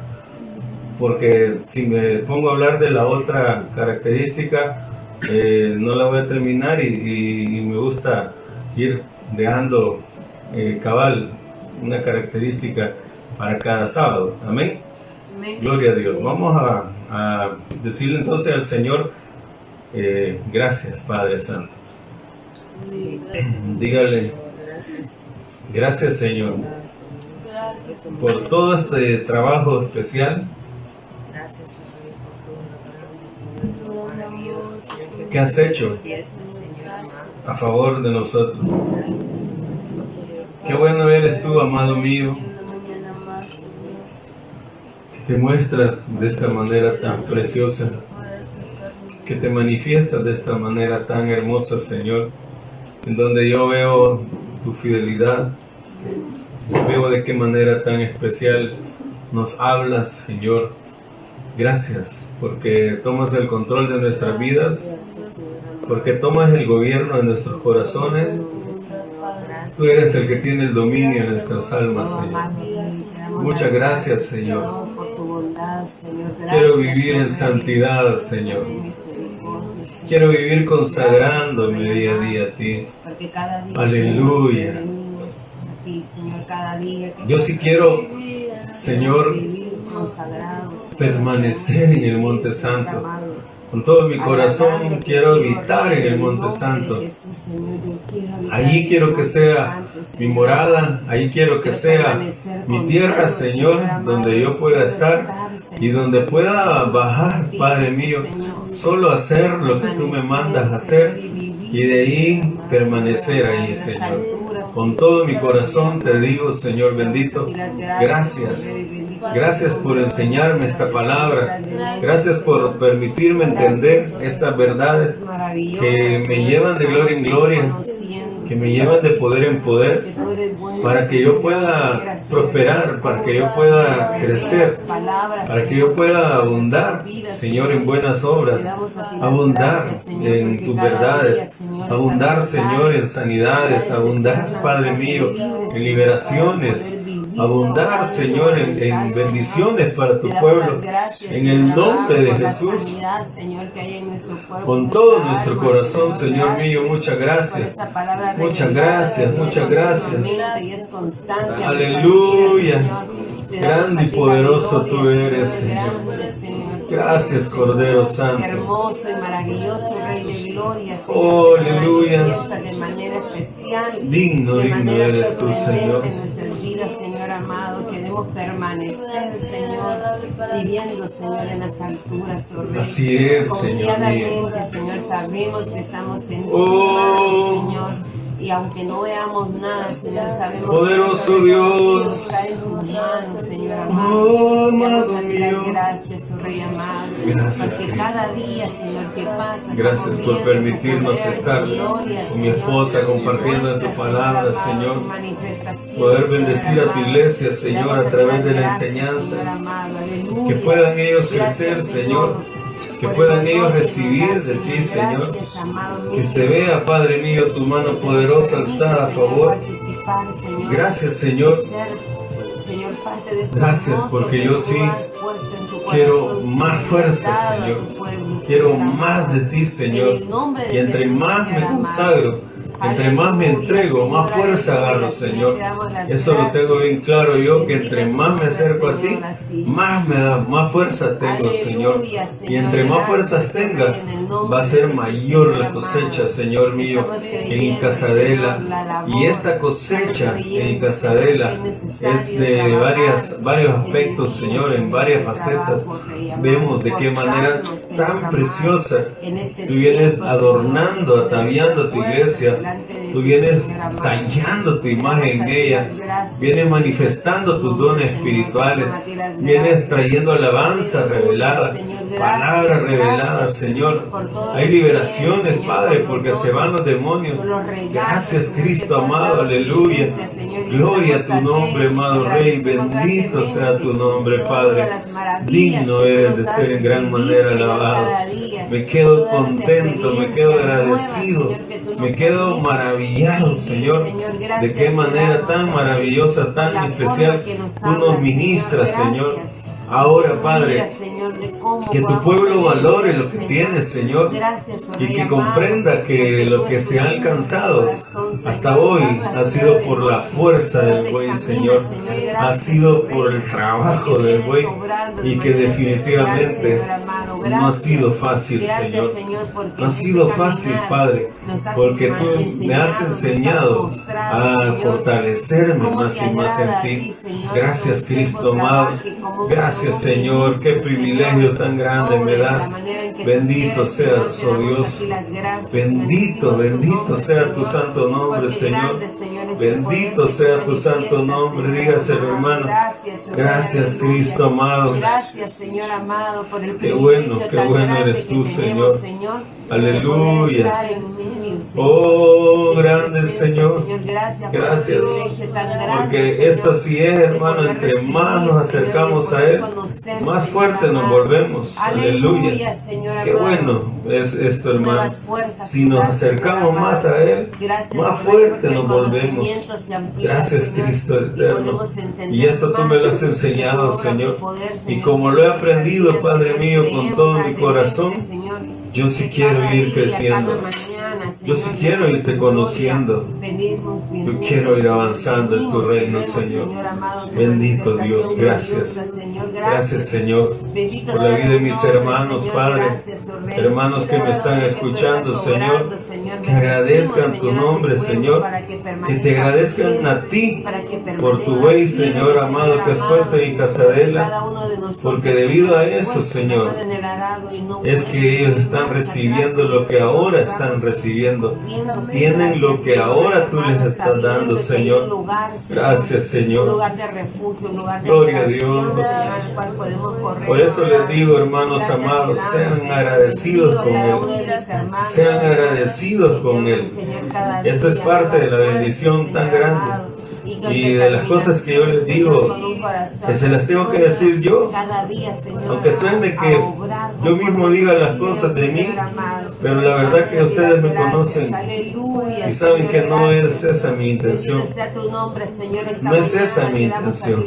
porque si me pongo a hablar de la otra característica, eh, no la voy a terminar y, me gusta ir dejando eh, cabal una característica para cada sábado. Amén. Gloria a Dios. Vamos a, decirle entonces al Señor, eh, gracias Padre Santo. Dígale, gracias Señor por todo este trabajo especial. Gracias ¿Qué has hecho a favor de nosotros? Qué bueno eres tú, amado mío. Que te muestras de esta manera tan preciosa. Que te manifiestas de esta manera tan hermosa, Señor. En donde yo veo tu fidelidad. Veo de qué manera tan especial nos hablas, Señor Gracias porque tomas el control de nuestras vidas, porque tomas el gobierno de nuestros corazones. Tú eres el que tiene el dominio en nuestras almas, Señor. Muchas gracias, Señor. Quiero vivir en santidad, Señor. Quiero vivir consagrándome día a día a ti. Aleluya. Yo sí quiero, Señor, permanecer en el Monte Santo. Con todo mi corazón quiero habitar en el Monte Santo. Allí quiero que sea mi morada, allí quiero que sea mi tierra, Señor, donde yo pueda estar y donde pueda bajar, Padre mío, solo hacer lo que tú me mandas hacer y de ahí permanecer ahí, Señor. Con todo mi corazón te digo, Señor bendito, gracias. Gracias por enseñarme esta palabra. Gracias por permitirme entender estas verdades que me llevan de gloria en gloria que me llevan de poder en poder para que yo pueda prosperar, para que yo pueda crecer, para que yo pueda abundar, Señor, en buenas obras, abundar en tus verdades, abundar, Señor, en sanidades, abundar, Padre mío, en liberaciones, abundar, Señor, en, bendiciones para tu pueblo. En el nombre de Jesús, con todo nuestro corazón, Señor mío, muchas gracias. Muchas gracias, muchas gracias. Aleluya. Grande y poderoso tú eres, Señor. Gracias, Cordero Santo. Hermoso y maravilloso Rey de Gloria, Señor. Oh, aleluya. De manera especial. Digno, digno eres tú, Señor. Señor amado, queremos permanecer, Señor, viviendo, Señor, en las alturas, oh Rey. Así es, Señor mío. Señor, sabemos que estamos en tu oh. Señor y aunque no veamos nada, Señor, sabemos Poderoso que Dios. está en tus manos, Señor amado. Oh, Vamos a ti las gracias, oh Rey amado. Gracias, porque cada día, Señor, que pasa. Gracias por permitirnos estar con mi esposa compartiendo en tu palabra, Señor. Poder bendecir a tu iglesia, Señor, a través de la enseñanza. Que puedan ellos crecer, Señor que puedan ellos recibir de ti, Señor. Que se vea, Padre mío, tu mano poderosa alzada a favor. Gracias, Señor. Gracias porque yo sí quiero más fuerza, Señor. Quiero más de ti, Señor. Y entre más me consagro, entre más me entrego, más fuerza agarro, Señor. Eso lo tengo bien claro yo, que entre más me acerco a ti, más me más fuerza tengo, Señor. Y entre más fuerzas tengas, va a ser mayor la cosecha, Señor mío, en Casadela. Y esta cosecha en Casadela es de varios aspectos, Señor, en varias facetas. Vemos de qué manera tan preciosa tú vienes adornando, ataviando a tu iglesia Tú vienes tallando tu imagen en ella, vienes manifestando tus dones espirituales, vienes trayendo alabanza revelada, Señor, palabra revelada, Señor. Hay liberaciones, Padre, porque se van los demonios. Gracias, Cristo amado, aleluya. Gloria a tu nombre, amado Rey, bendito sea tu nombre, Padre. Digno eres de ser en gran manera alabado me quedo contento, me quedo agradecido, me quedo maravillado, Señor, de qué manera tan maravillosa, tan especial tú nos ministras, Señor. Ahora, Padre, que tu pueblo valore lo que tienes, Señor, y que comprenda que lo que se ha alcanzado hasta hoy ha sido por la fuerza del buen Señor, ha sido por el trabajo del buen y que definitivamente no ha sido fácil, Señor. No ha sido fácil, Padre, porque tú me has enseñado a fortalecerme más y más en ti. Gracias, Cristo amado. Gracias. Gracias Señor, qué privilegio tan grande me das bendito seas, oh Dios. Bendito, bendito sea tu santo nombre, Señor. Bendito sea tu santo nombre, dígaselo, hermano. Gracias, Cristo amado. Gracias, Señor amado, por el privilegio bueno, qué tan bueno eres tú, Señor. Aleluya. Oh, grande Señor. Gracias. Porque esta sí es, hermano, entre más nos acercamos a Él, más fuerte nos volvemos. Aleluya. Señor, Qué bueno es esto, hermano. si nos acercamos más a Él, más fuerte nos volvemos. Amplía, gracias, Cristo eterno. Y, esto tú me lo has enseñado, Señor. Señor. Y como lo he aprendido, Padre mío, con todo mi corazón, yo sí quiero ir creciendo. Yo sí quiero irte conociendo. Yo quiero ir avanzando en tu reino, Señor. Bendito Dios, gracias. Gracias, Señor, por la vida de mis hermanos, Padre. Hermanos que me están escuchando, Señor. Que agradezcan tu nombre, Señor. Que te agradezcan a ti por tu buen Señor amado, que has puesto en Casadela. Porque debido a eso, Señor, es que ellos están recibiendo lo que ahora están recibiendo tienen lo que ahora tú les estás dando, Señor. Gracias, Señor. Gloria a Dios. Por eso les digo, hermanos amados, sean agradecidos con Él. Sean agradecidos con Él. Esto es parte de la bendición tan grande y, de las cosas que yo les digo, que se las tengo que decir yo, cada día, Señor, aunque suene que yo mismo diga las cosas de mí, pero la verdad que ustedes me conocen y saben que no es esa mi intención. No es esa mi intención.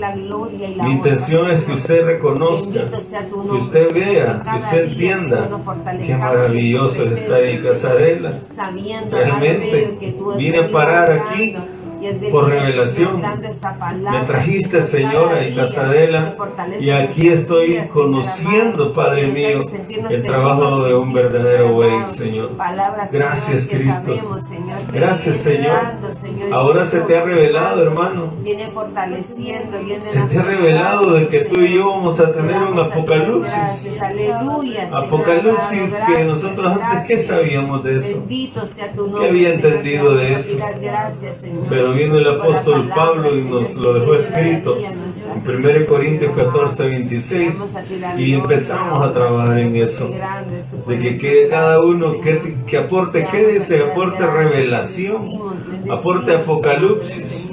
Mi intención es que usted reconozca, que usted vea, que usted entienda qué maravilloso está ahí Casarela. Realmente vine a parar aquí por revelación. Me trajiste, Señor, a Icasadela y aquí estoy conociendo, Padre mío, el trabajo de un verdadero güey, Señor. Gracias, Cristo. Gracias, Señor. Ahora se te ha revelado, hermano. Viene fortaleciendo. Se te ha revelado de que tú y yo vamos a tener un apocalipsis. Apocalipsis que nosotros antes, ¿qué sabíamos de eso? ¿Qué había entendido de eso? Pero Vino el apóstol Pablo y nos lo dejó escrito en 1 Corintios 14, 26 y empezamos a trabajar en eso. De que, que cada uno que, aporte, ¿qué dice? Aporte revelación, aporte apocalipsis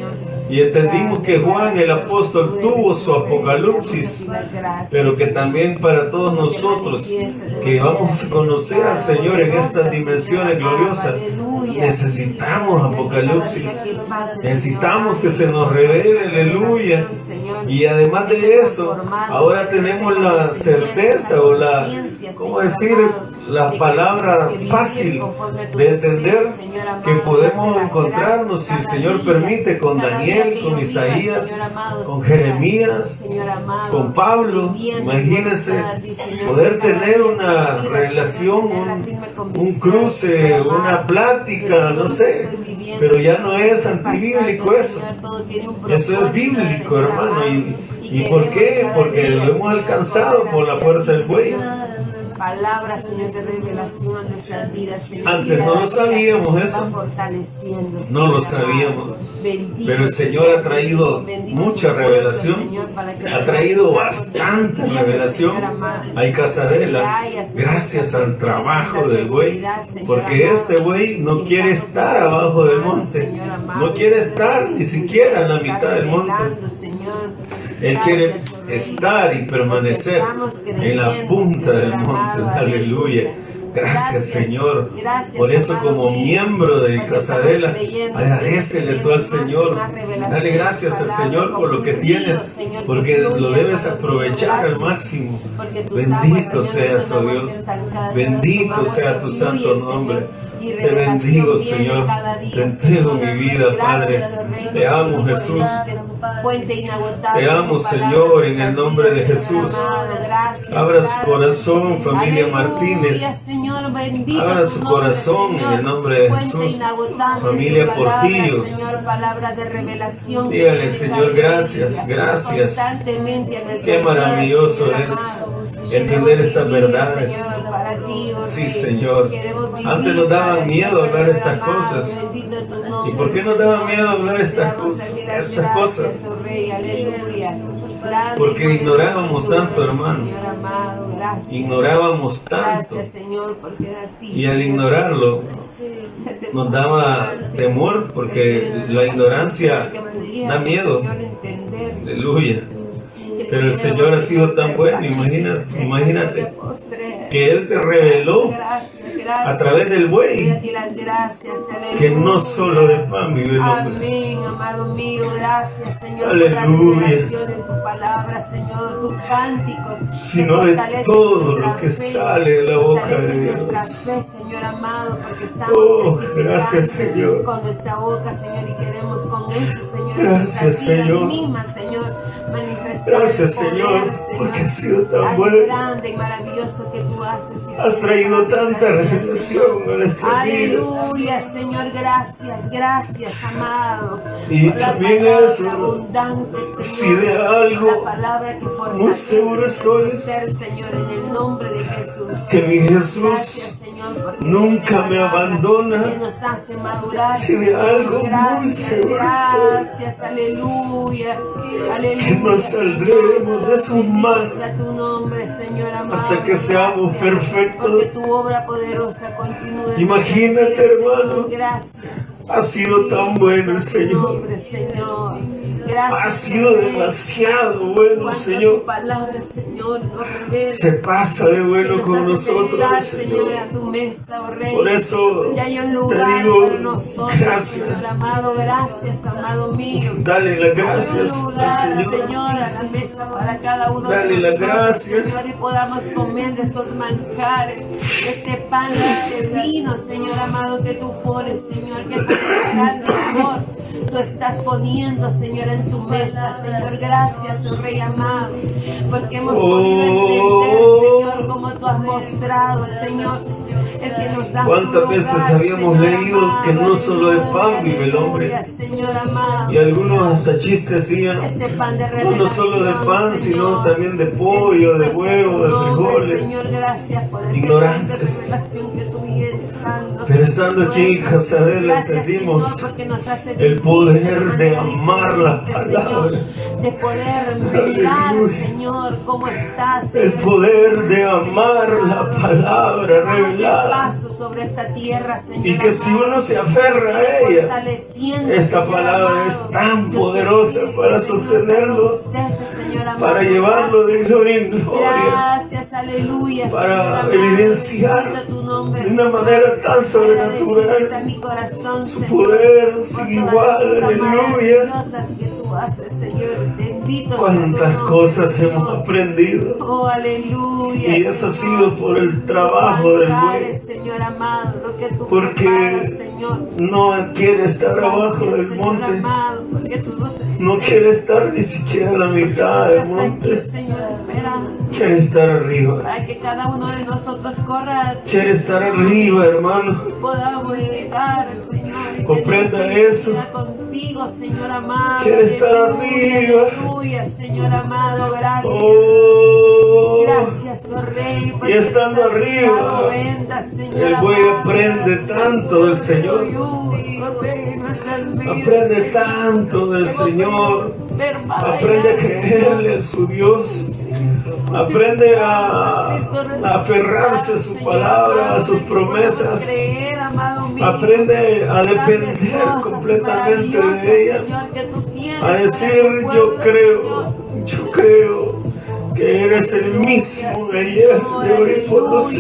entendimos que Juan el apóstol tuvo su apocalipsis, pero que también para todos nosotros que vamos a conocer al Señor en estas dimensiones gloriosas, necesitamos apocalipsis, necesitamos que se nos revele, aleluya. Y además de eso, ahora tenemos la certeza o la, ¿cómo decir? La palabra fácil de entender que podemos encontrarnos, si el Señor permite, con Daniel, con Isaías, con Jeremías, con Pablo. Imagínense poder tener una relación, un, un cruce, una plática, no sé, pero ya no es antibíblico eso. Eso es bíblico, hermano. ¿Y, ¿Y por qué? Porque lo hemos alcanzado por la fuerza del cuello palabra, Señor, de revelación nuestras vidas, Señor. Antes no lo sabíamos eso. No lo sabíamos. Pero el Señor ha traído mucha revelación. Ha traído bastante revelación. Hay casadela. Gracias al trabajo del buey. Porque este buey no quiere estar abajo del monte. No quiere estar ni siquiera en la mitad del monte. Él quiere estar y permanecer en la punta del monte. Aleluya. Gracias, Señor. Por eso como miembro de Casadela, agradecele tú al Señor. Dale gracias al Señor por lo que tienes, porque lo debes aprovechar al máximo. Bendito seas, oh Dios. Bendito sea tu santo nombre. Te bendigo, Señor. Te entrego mi vida, Padre. Te amo, Jesús. Te amo, Señor, en el nombre de Jesús. Abra su corazón, familia Martínez. Abra su corazón en el nombre de Jesús. Familia Portillo. Dígale, Señor, gracias, gracias. Qué maravilloso es entender estas verdades. Sí, Señor. Antes nos daban miedo hablar estas cosas. ¿Y por qué nos daban miedo hablar estas cosas? Estas cosas. Porque ignorábamos tanto, hermano. Ignorábamos tanto. Y al ignorarlo, nos daba temor porque la ignorancia da miedo. Aleluya. Pero el Señor ha sido tan bueno, imagínate, imagínate que Él te reveló a través del buey que no solo de pan vive el hombre. Amén, amado mío, gracias Señor Aleluya. por tu palabra, Señor, tus cánticos, sino de todo lo que sale de la boca de Dios. nuestra fe, Señor amado, porque estamos Oh, gracias, Señor. con nuestra boca, Señor, y queremos con hechos, Señor, Gracias, nuestra vida Señor. misma, Señor, manifestar Gracias, Señor, porque has sido tan bueno. grande y maravilloso que tú haces. Has traído tanta revelación a nuestra vida. Aleluya, Señor, gracias, gracias, amado. Y también eso, abundante, si Señor, de algo la palabra que muy seguro estoy Señor, en el nombre de Jesús. que mi Jesús Gracias, Señor, porque nunca es me abandona. Que nos hace madurar. Si de algo muy gracias, seguro gracias, aleluya. Aleluya. que no saldremos de sus manos sea tu nombre, Señor amado. hasta que seamos perfectos. Imagínate, hermano. Gracias. Ha sido tan bueno el Señor. Gracias. Ha sido demasiado bueno, Señor. Tu palabra, Señor, nos revela. Se pasa de bueno con nosotros, llegar, Señor. Señor, a tu mesa, oh Rey. Por eso Y hay un te lugar digo para nosotros, gracias. Señor amado. Gracias, amado mío. Dale las gracias al Señor. Señor, a la mesa para cada uno Dale de las nosotros, gracias. Señor, y podamos comer de estos manjares, de este pan, de este vino, Señor amado, que tú pones, Señor, que con grande amor tú estás poniendo, Señor, en tu mesa, Señor. Gracias, oh Rey amado, porque hemos podido entender. Señor, como tú has mostrado, Señor. El que nos da ¿Cuántas veces habíamos Señor leído amado, que no solo de pan vive el hombre? aleluya, Señor amado. Y algunos hasta chistes hacían. Este pan de No, solo de pan, sino también de pollo, de huevo, de frijoles. Señor, gracias por pan de Ignorantes. revelación que tú vienes. Pero estando aquí en entendimos Señor, porque nos hace el poder de amar la palabra. De poder mirar, Señor, cómo estás, El poder de amar la palabra revelada. sobre esta tierra, Señor. Y que si uno se aferra a ella, esta palabra es tan poderosa para sostenerlo, para llevarlo de gloria en gloria, Gracias, aleluya, para evidenciar de una manera tan sobrenatural está mi corazón, su Señor, poder sin igual, aleluya. que tú haces, Señor. Bendito sea Cuántas nombre, cosas Señor. hemos aprendido. Oh, aleluya. Y eso ha Señor. sido por el trabajo del. Señor amado, lo que tú Porque preparas, Señor. No quiere estar abajo Gracias, del Señor monte. amado, porque tú nos No quiere estar ni siquiera a la mitad del monte. aquí, Señor, Quiere estar arriba. para que cada uno de nosotros corra Quiere estar arriba, hermano. Podamos llegar, Señor, Comprenda eso. contigo, Señor amado. Quiere estar arriba. Aleluya, Señor amado, gracias. Oh, Gracias, oh Rey, Y estando arriba, venta, Señor el buey aprende tanto del Señor. Aprende tanto del Señor. Aprende a creerle a su Dios. Aprende a, a aferrarse a su palabra, a sus promesas. Aprende a depender completamente de ellas. A decir, yo creo, yo creo que eres el mismo de ayer, de hoy y por los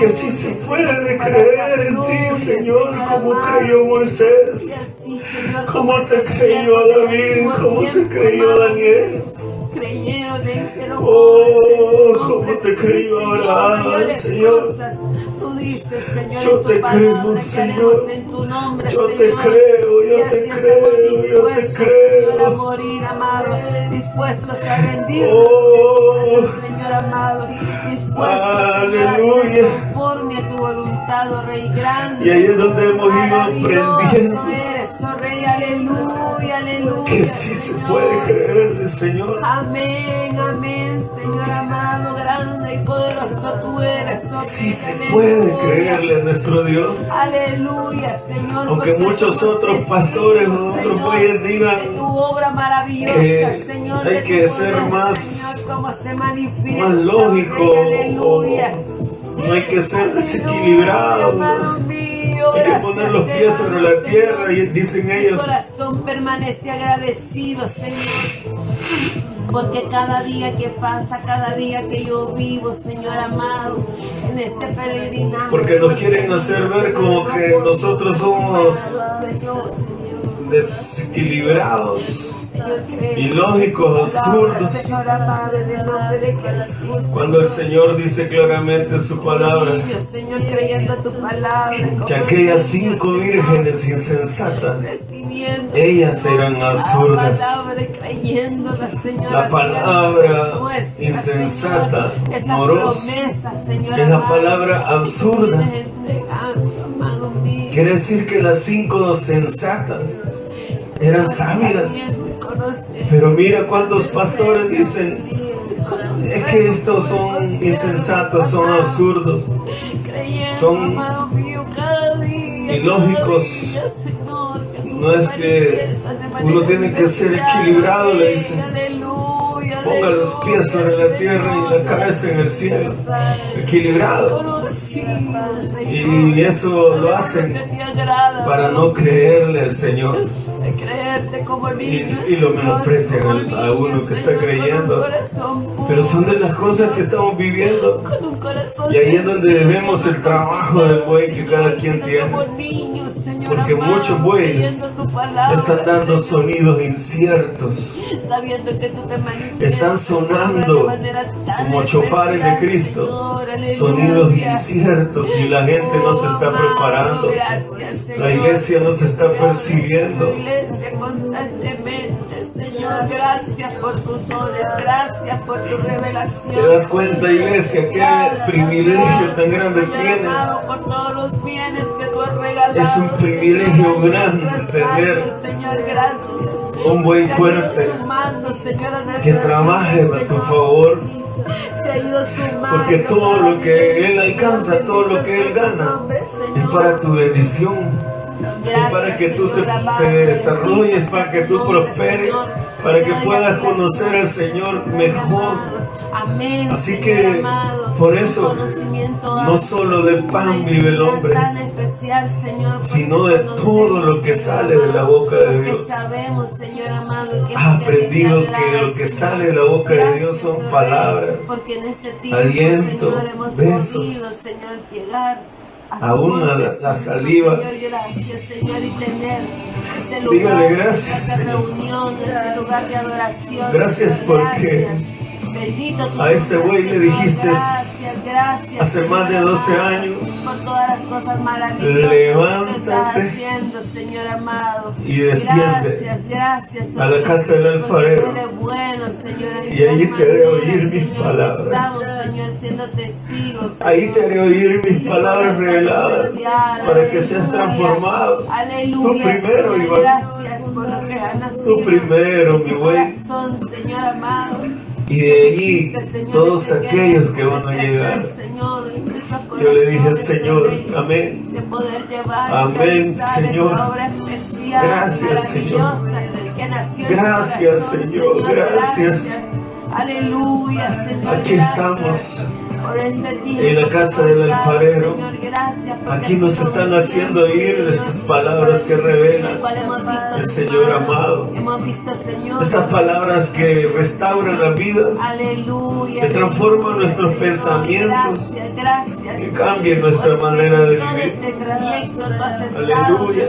que sí se puede creer en ti, Señor, como creyó Moisés, como te creyó David, como te creyó Daniel. Creyeron en ser Oh, cómo te sí, creyó Señor, cosas. Tú dices, Señor, Yo en tu te palabra creo, que Señor. en tu nombre, Yo te Señor. creo, yo y te así creo, estamos te dispuestos, creo. Señor, a morir, amado, dispuestos a rendirnos, Oh. Señor amado, dispuestos, Señor, a ser conforme a tu voluntad, oh Rey grande. Y ahí es donde hemos ido aprendiendo eres, oh Rey, aleluya. Que sí se puede creer, Señor. Amén, amén, Señor amado, grande y poderoso tú eres, oh Sí se aleluya. puede creerle a nuestro Dios. Aleluya, Señor. Aunque muchos otros testigos, pastores o otros bueyes digan de tu obra maravillosa, que Señor. hay que ser poder, más- Señor, cómo se manifiesta, Más lógico, Rey, aleluya. o no hay que ser desequilibrado. Gracias poner los pies sobre la tierra y dicen Mi ellos, corazón permanece agradecido, Señor. Porque cada día que pasa, cada día que yo vivo, Señor amado, en este peregrinaje. porque nos quieren hacer ver como que nosotros somos desequilibrados, ilógicos, absurdos. Cuando el Señor dice claramente en su palabra que aquellas cinco vírgenes insensatas, ellas eran absurdas. La palabra insensata, morosa, es la palabra absurda. Quiere decir que las cinco sensatas eran sabias. Pero mira cuántos pastores dicen, es que estos son insensatos, son absurdos. son ilógicos. No es que uno tiene que ser equilibrado, le dicen. Ponga los pies sobre la tierra y la cabeza en el cielo. Equilibrado. Y eso lo hacen para no creerle al Señor. Y, y lo menosprecian a uno que está creyendo. Pero son de las cosas que estamos viviendo. Y ahí es donde vemos el trabajo del buey que cada quien tiene. Porque muchos bueyes están dando sonidos inciertos. Están sonando como chofares de Cristo. Sonidos inciertos y la gente no se está Oh, preparando. La iglesia no se está percibiendo. Iglesia constantemente, Señor. Gracias por tus dones, gracias por tu revelación. ¿Te das cuenta, iglesia, qué Gracias, privilegio tan grande Señor tienes? amado, por todos los bienes que tú has regalado. Es un privilegio Señor, grande tener Señor, gracias. Un ido fuerte que trabaje a tu favor. Porque todo lo que Él alcanza, todo lo que Él gana, es para tu bendición. Gracias, para que tú te, desarrolles, para que tú prosperes, para que puedas conocer al Señor mejor. Amén. Así Señor que, amado. por eso, No solo de pan vive el hombre, sino de todo lo que sale de la boca de Dios. sabemos, Señor amado, que es Has lo que ti te aprendido que lo que sale de la boca de Dios son palabras, porque en este tiempo, aliento, Señor, hemos besos. A Aún la- la santo, saliva. Señor, gracias, Señor, y tener ese lugar, Dígale gracias, esa reunión, ese lugar de adoración. Gracias Señor, porque gracias. Bendito tu a este güey le dijiste gracias, gracias, hace más de Señor 12 amado, años, por todas las cosas maravillosas que estás haciendo, Señor amado. y desciende gracias, gracias, oh a la casa del alfarero. bueno, Señor, Y ahí te haré oír mis Señor, palabras. Estamos, Señor, siendo testigos. Ahí te haré oír mis palabras reveladas especial, para que seas transformado. Aleluya, Tú primero, Señor, Iván. gracias por lo que has nacido. Tú primero, mi güey. Señor amado. Y de Señor, todos aquellos que van a llegar, Señor, yo le dije, Señor, amén. Amén, Señor. Gracias, tu Gracias, Señor, gracias. Aleluya, Señor. Aquí estamos, por este tiempo en la casa del alfarero. Señor, gracias porque Aquí nos están haciendo Señor, estas palabras que revelan el Señor amado. Estas palabras que restauran las vidas, Aleluya. que transforman nuestros pensamientos, que cambien nuestra manera de vivir. este Aleluya.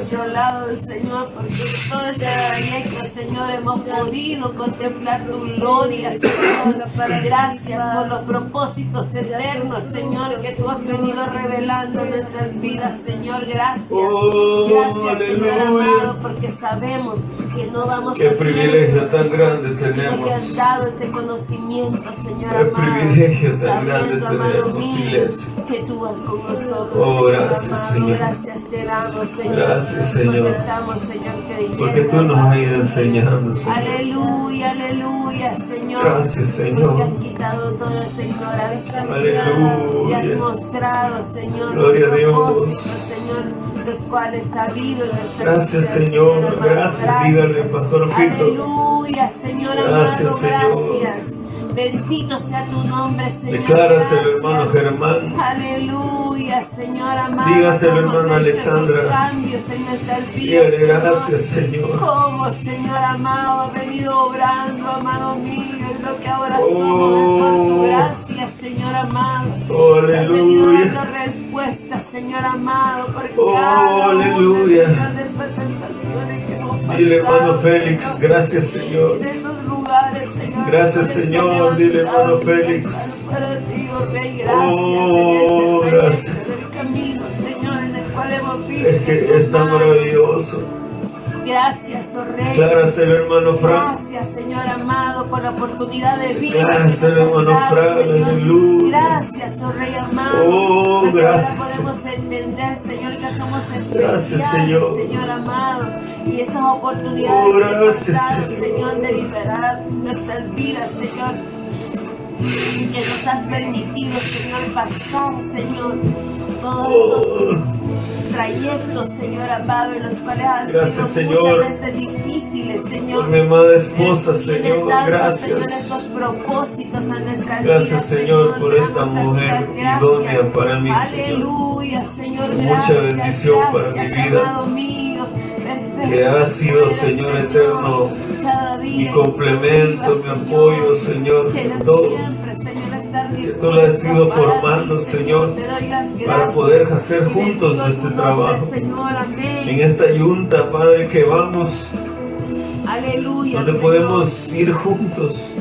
Señor, porque todo este trayecto, Señor, hemos podido contemplar tu gloria, Señor. Gracias por los propósitos eternos, Señor, que tú has venido revelando nuestras vidas, Señor. Gracias. Oh, Gracias, Señor amado, porque sabemos que no vamos Qué a privilegio tan grande Sino que tenemos. has dado ese conocimiento, Señor Qué amado. privilegio tan sabiendo, grande amado tenemos, mío, iglesia. que tú vas con nosotros, Oh, Señor gracias, amado. Señor. Gracias te damos, Señor. Gracias, Señor. Porque estamos, Señor, creyendo. Porque tú nos has ido enseñando, Señor. Aleluya, aleluya, Señor. Gracias, Señor. Porque has quitado toda esa ignorancia, Señor. Y has mostrado, Señor, Gloria a los Dios. propósitos, Señor, los cuales ha habido en nuestra Gracias, vida, Señor. amado. Gracias. Dígale, Pastor Fito. Aleluya, Señor Gracias, amado, Señor. gracias. Bendito sea tu nombre, Señor. Decláraselo, gracias. hermano Germán. Aleluya, Señor amado. Dígaselo, hermana esos cambios en nuestras vidas, Dígale Señor. gracias, Señor. Como Señor amado ha venido obrando, amado mío, en lo que ahora Oh. somos por tu gracia, Señor amado. Oh, Has venido aleluya. dando respuestas, Señor amado, por Oh, cada aleluya. Señor, de esas tentaciones que hemos pasado. Dile, hermano Félix, Señor. gracias, Señor. En esos lugares, Señor. Gracias, Señor. Dile, hermano Félix. Para ti, oh Rey, gracias Oh, en este gracias. del camino, Señor, en el cual hemos visto. Es que es tan maravilloso. Gracias, oh Rey. Decláraselo, hermano Frank. Gracias, Señor amado, por la oportunidad de vida. Gracias, que nos has hermano dado, Fran, Señor. aleluya. Gracias, oh Rey amado. Oh, porque gracias, ahora podemos entender, Señor, que somos Gracias, especiales, Señor. amado. Y esas oportunidades Oh, que nos gracias, has dado, Señor. Señor, de liberar nuestras vidas, Señor. Que nos has permitido, Señor, pasar, Señor, todos esos Oh, trayectos, Señor amado, en los cuales han Gracias, sido Señor. muchas veces difíciles, Señor. por mi amada esposa, Señor. Gracias. Señor, esos propósitos a nuestras Gracias, vidas, Señor, por esta mujer idónea para mí. Aleluya, Señor, Mucha gracias. bendición para gracias, mi vida. amado mío. Perfecto. Que ha sido, Señor eterno, cada día Mi complemento, mi apoyo, Señor, todo. Que tú la has ido formando, Señor, para poder hacer juntos este trabajo. En esta yunta, Padre, que vamos, Aleluya. donde podemos ir juntos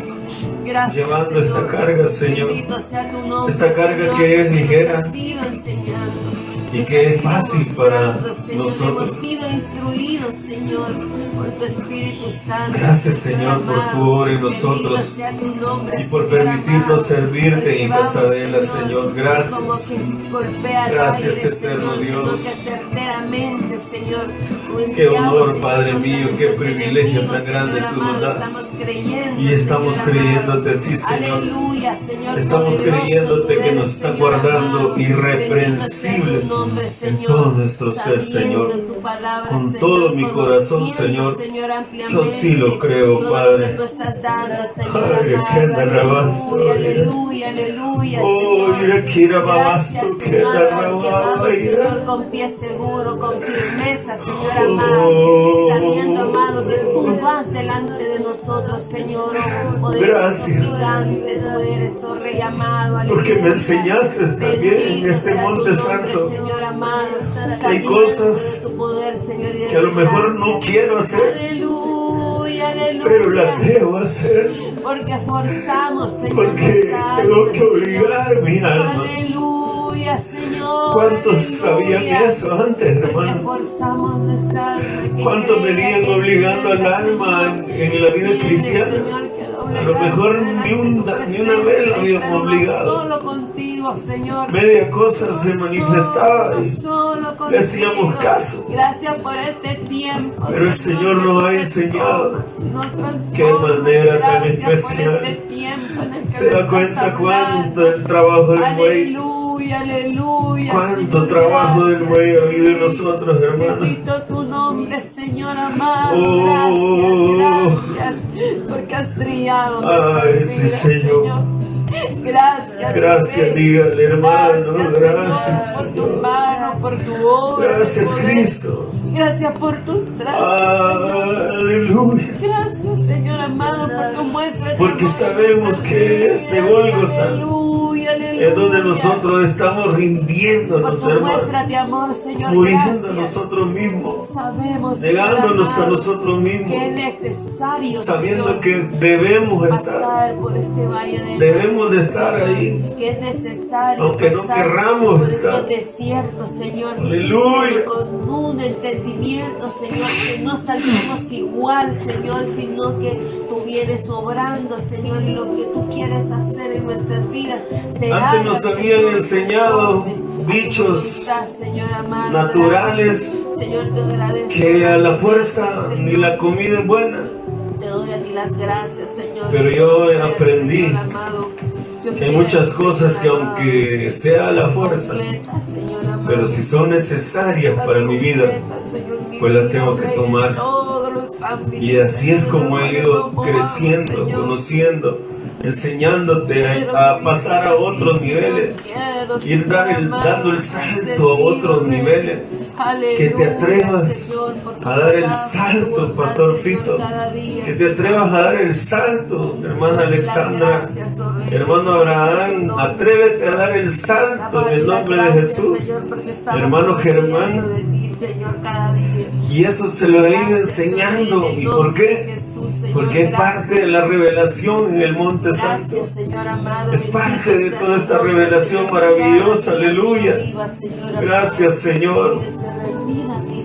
Gracias, llevando esta carga, Señor. Bendito sea tu nombre, Esta carga Señor, que es ligera enseñando. Y que es fácil para Señor. nosotros. Hemos sido instruidos, Señor, por tu Espíritu Santo. Gracias, Señor, por tu obra en nosotros sea tu nombre, y por permitirnos servirte en vamos, Casabela, Señor. Gracias. Gracias, eterno Dios. Señor, Qué honor, Padre mío, qué privilegio tan grande tú nos das. Y estamos creyéndote a ti, Señor. Estamos creyéndote que nos está guardando irreprensibles Nombre, en Señor. todo nuestro ser, Señor. palabra, Con Señor, todo mi corazón, Señor. Yo sí lo creo, Padre. Aleluya, aleluya, aleluya, Oh, Señor. mamasto, Gracias, que Señor, porque vamos, Señor, con pie seguro, con firmeza, Señor Oh. amado, sabiendo, amado, que tú vas delante de nosotros, Señor, oh, poderoso gigante, tú eres, oh Rey amado, Porque me aleluya. enseñaste también en este monte santo Señor amado, hay cosas tu poder, Señor, y que a lo mejor no quiero hacer, Aleluya, aleluya. pero la debo hacer. Porque forzamos, Señor, Porque tengo que Señor. obligar mi alma. Aleluya, Señor. ¿Cuántos aleluya. sabían eso antes, hermano? forzamos nuestra alma. ¿Cuántos venían obligando al alma Señor, en- en la vida cristiana? A lo mejor ni un- ni una vez lo habíamos obligado. Señor. Media cosa se manifestaba y le hacíamos caso. Gracias por este tiempo. Pero el Señor nos ha enseñado. Qué manera tan especial. este Se da cuenta cuánto el trabajo del buey, Aleluya, aleluya. cuánto trabajo del buey ha habido en nosotros, hermano. Nombre, Señor amado. Gracias, gracias. Porque has trillado nuestras Ay, sí, Señor. Gracias. Gracias, dígale, hermano. Gracias, por tu mano, por tu obra. Gracias, Cristo. Gracias por tus tratos. Aleluya. Gracias, Señor amado, por tu muestra Porque sabemos que este vidas. Es donde nosotros estamos por rindiéndonos, tu muestra de amor, Señor. Muriendo a nosotros mismos. Sabemos, Negándonos a nosotros que es mismos. necesario, Sabiendo Señor, que debemos estar. pasar por este valle de Debemos de estar Señor, ahí. que es necesario Aunque no querramos por estar. estos desiertos Señor Aleluya. con un entendimiento Señor que no salimos igual Señor sino que tú vienes obrando Señor y lo que tú quieres hacer en nuestras vidas se Antes nos habían enseñado dichos naturales que a la fuerza ni la comida es buena. Te doy a ti las gracias, Señor. Pero yo aprendí que hay muchas cosas que aunque sea a la fuerza, pero si son necesarias para mi vida, pues las tengo que tomar. Y así es como he ido creciendo, conociendo, enseñándote a, pasar a otros niveles, ir dar el- dando el salto a otros niveles, que te atrevas a dar el salto, Pastor Fito, que te atrevas a dar el salto, hermana Alexandra, oh hermano Abraham, atrévete a dar el salto en el nombre de Jesús, hermano Germán, Señor, cada día. y eso se lo he ido enseñando, ¿y por qué? Porque es parte de la revelación en el Monte Santo. Es parte de toda esta revelación maravillosa, aleluya. Gracias, Señor.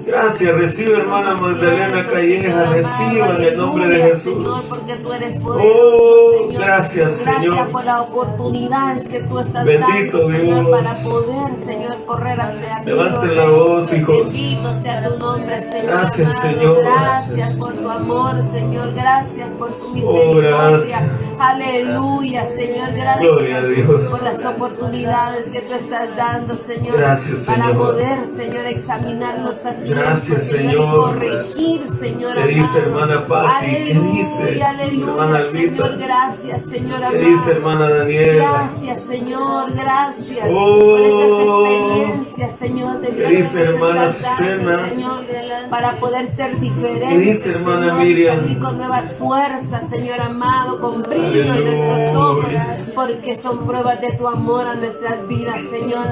Gracias, recibe hermana Magdalena Calleja, reciba en el nombre de Jesús. porque tú eres poderoso, Oh, Señor. gracias, Gracias Señor. por las oportunidades que tú estás Bendito dando, Señor, para poder, Señor, correr hacia ti. Levanten la voz, hijos. Bendito sea tu nombre, Señor. Gracias. Señor. Gracias por tu amor, Señor. Gracias por tu Oh, misericordia. Aleluya, Señor. Gracias por las oportunidades que tú estás dando, Señor. Gracias, Para Señor. poder, Señor, examinarnos a ti. Gracias, Señor. Señor. Y corregir, Señor. ¿Qué dice, amado. hermana Patti? ¿Qué Aleluya, dice, aleluya, hermana Albita? Señor. Gracias, Señor. ¿Qué amado. dice hermana Daniela? Gracias, Señor, gracias Oh. por esas experiencias, Señor, de vida ¿Qué dice, hermana Susana? Señor, para poder ser diferentes, ¿Qué dice, hermana Señor, y Miriam? salir con nuevas fuerzas, Señor amado, con brillo en porque son pruebas de tu amor a nuestras vidas, Señor,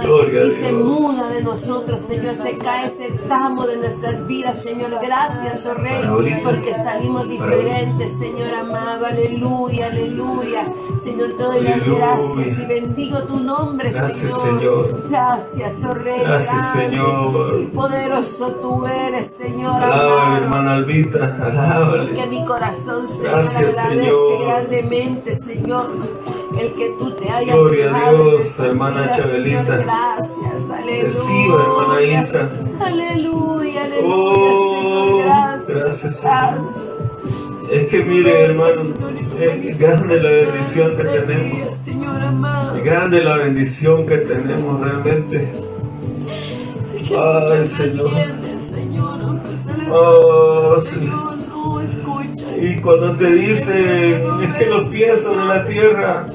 y se muda de nosotros, Señor, se cae ese tamo de nuestras vidas, Señor, gracias, oh Rey, porque salimos diferentes, Señor amado, aleluya, aleluya, Señor, te doy las gracias y bendigo tu nombre, Gracias, Señor. Gracias, oh Rey. Gracias, Señor. Y poderoso tú eres, Señor. Amado. hermana Albita, Que alábale. mi corazón, Gracias, agradece Señor. Grandemente, Señor. El que tú te hayas Gloria a Dios, hermana Chabelita. Señor. Gracias, aleluya. Reciba, hermana Isa. Aleluya, aleluya, Oh, Gracias, Señor. Es que mire, hermano, es grande la bendición que tenemos. Señor. Es grande la bendición que tenemos realmente. Ay, Señor. Señor, Oh. Señor, no escuchan. Y cuando te dicen, es que los pies sobre la tierra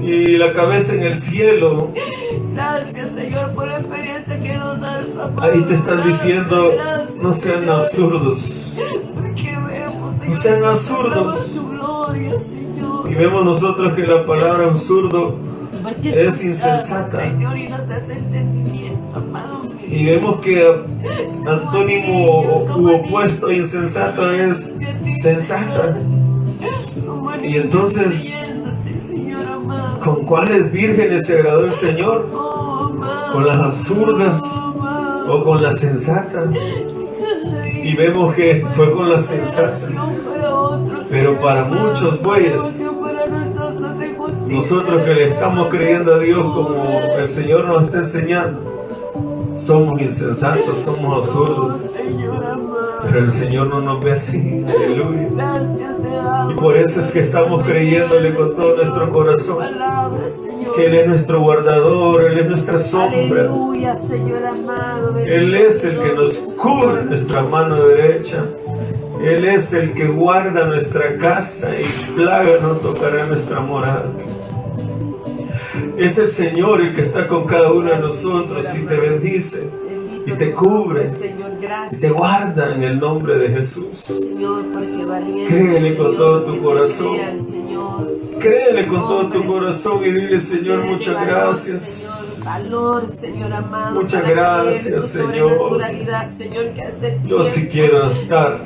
y la cabeza en el cielo, Gracias, Señor, por la experiencia que nos das, amado. ahí te están Gracias, diciendo, gracias, no sean Señor, absurdos. Porque vemos, Señor, sean que absurdos. tu gloria, Señor. Y vemos nosotros que la palabra absurdo es insensata. Señor, y nos das entendimiento, amado. Y vemos que antónimo u opuesto a insensato es sensata. Y entonces. ¿Con cuáles vírgenes se agradó el Señor? ¿Con las absurdas o con las sensatas? Y vemos que fue con las sensatas. Pero para muchos bueyes, Nosotros que le estamos creyendo a Dios como el Señor nos está enseñando, somos insensatos, somos absurdos. Pero el Señor no nos ve así. Aleluya. Y por eso es que estamos creyéndole con todo nuestro corazón. Que Él es nuestro guardador, Él es nuestra sombra. Aleluya, Señor amado. Él es el que nos cubre nuestra mano derecha. Él es el que guarda nuestra casa y plaga no tocará nuestra morada. Es el Señor el que está con cada uno de nosotros y te bendice y te cubre Señor, y te guarda en el nombre de Jesús. Créele con todo tu corazón. Créele con todo tu corazón y dile Señor muchas gracias. Señor, valor, Señor amado. Muchas gracias, Señor. sobrenaturalidad, Señor, que hace Yo sí quiero estar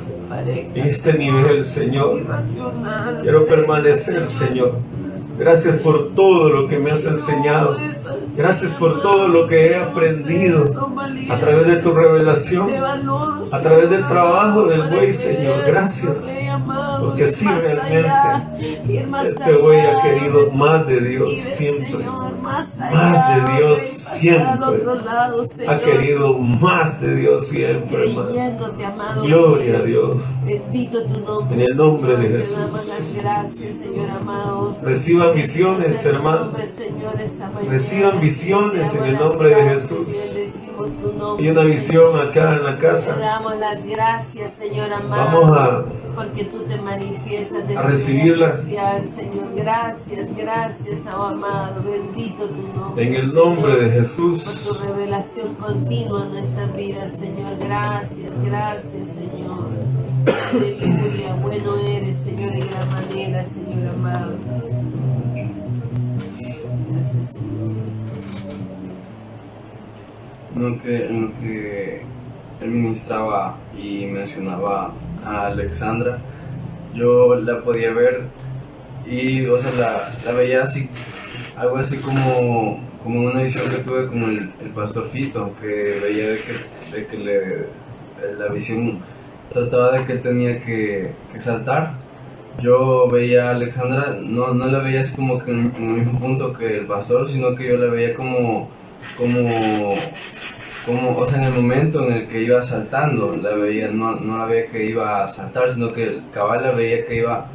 en este nivel, Señor. Quiero permanecer, Señor. Gracias por todo lo que me has enseñado. Gracias por todo lo que he aprendido a través de tu revelación, a través del trabajo del buey, Señor. Gracias. Porque sí, realmente, este buey ha querido más de Dios siempre. más, de Dios siempre. Ha querido más de Dios siempre. Gloria a Dios. Bendito tu nombre. En el nombre de Te Jesús. gracias, Señor amado. Reciban visiones, hermano. Reciban visiones Te en el nombre de Jesús. Hay una visión acá en la Te casa. damos las gracias, Señor amado. Vamos a porque tú te manifiestas de a manera recibirla. especial, Señor. Gracias, gracias, oh amado. Bendito tu nombre. En el Señor, nombre de Por Jesús. tu revelación continua en nuestras vidas, Señor. Gracias, gracias, Señor. Aleluya. Bueno eres, Señor, en gran manera, Señor amado. Gracias, Señor. En lo que, en lo que él ministraba y mencionaba a Alexandra, yo la podía ver y, o sea, la, veía así, algo así como, como una visión que tuve como el, pastor Fito, que veía de que, de que la visión trataba de que él tenía que, que saltar. Yo veía a Alexandra, no, no la veía así como que en, en el mismo punto que el pastor, sino que yo la veía como, como como, o sea, en el momento en el que iba saltando, la veía, no, no la veía que iba a saltar, sino que el cabal la veía que iba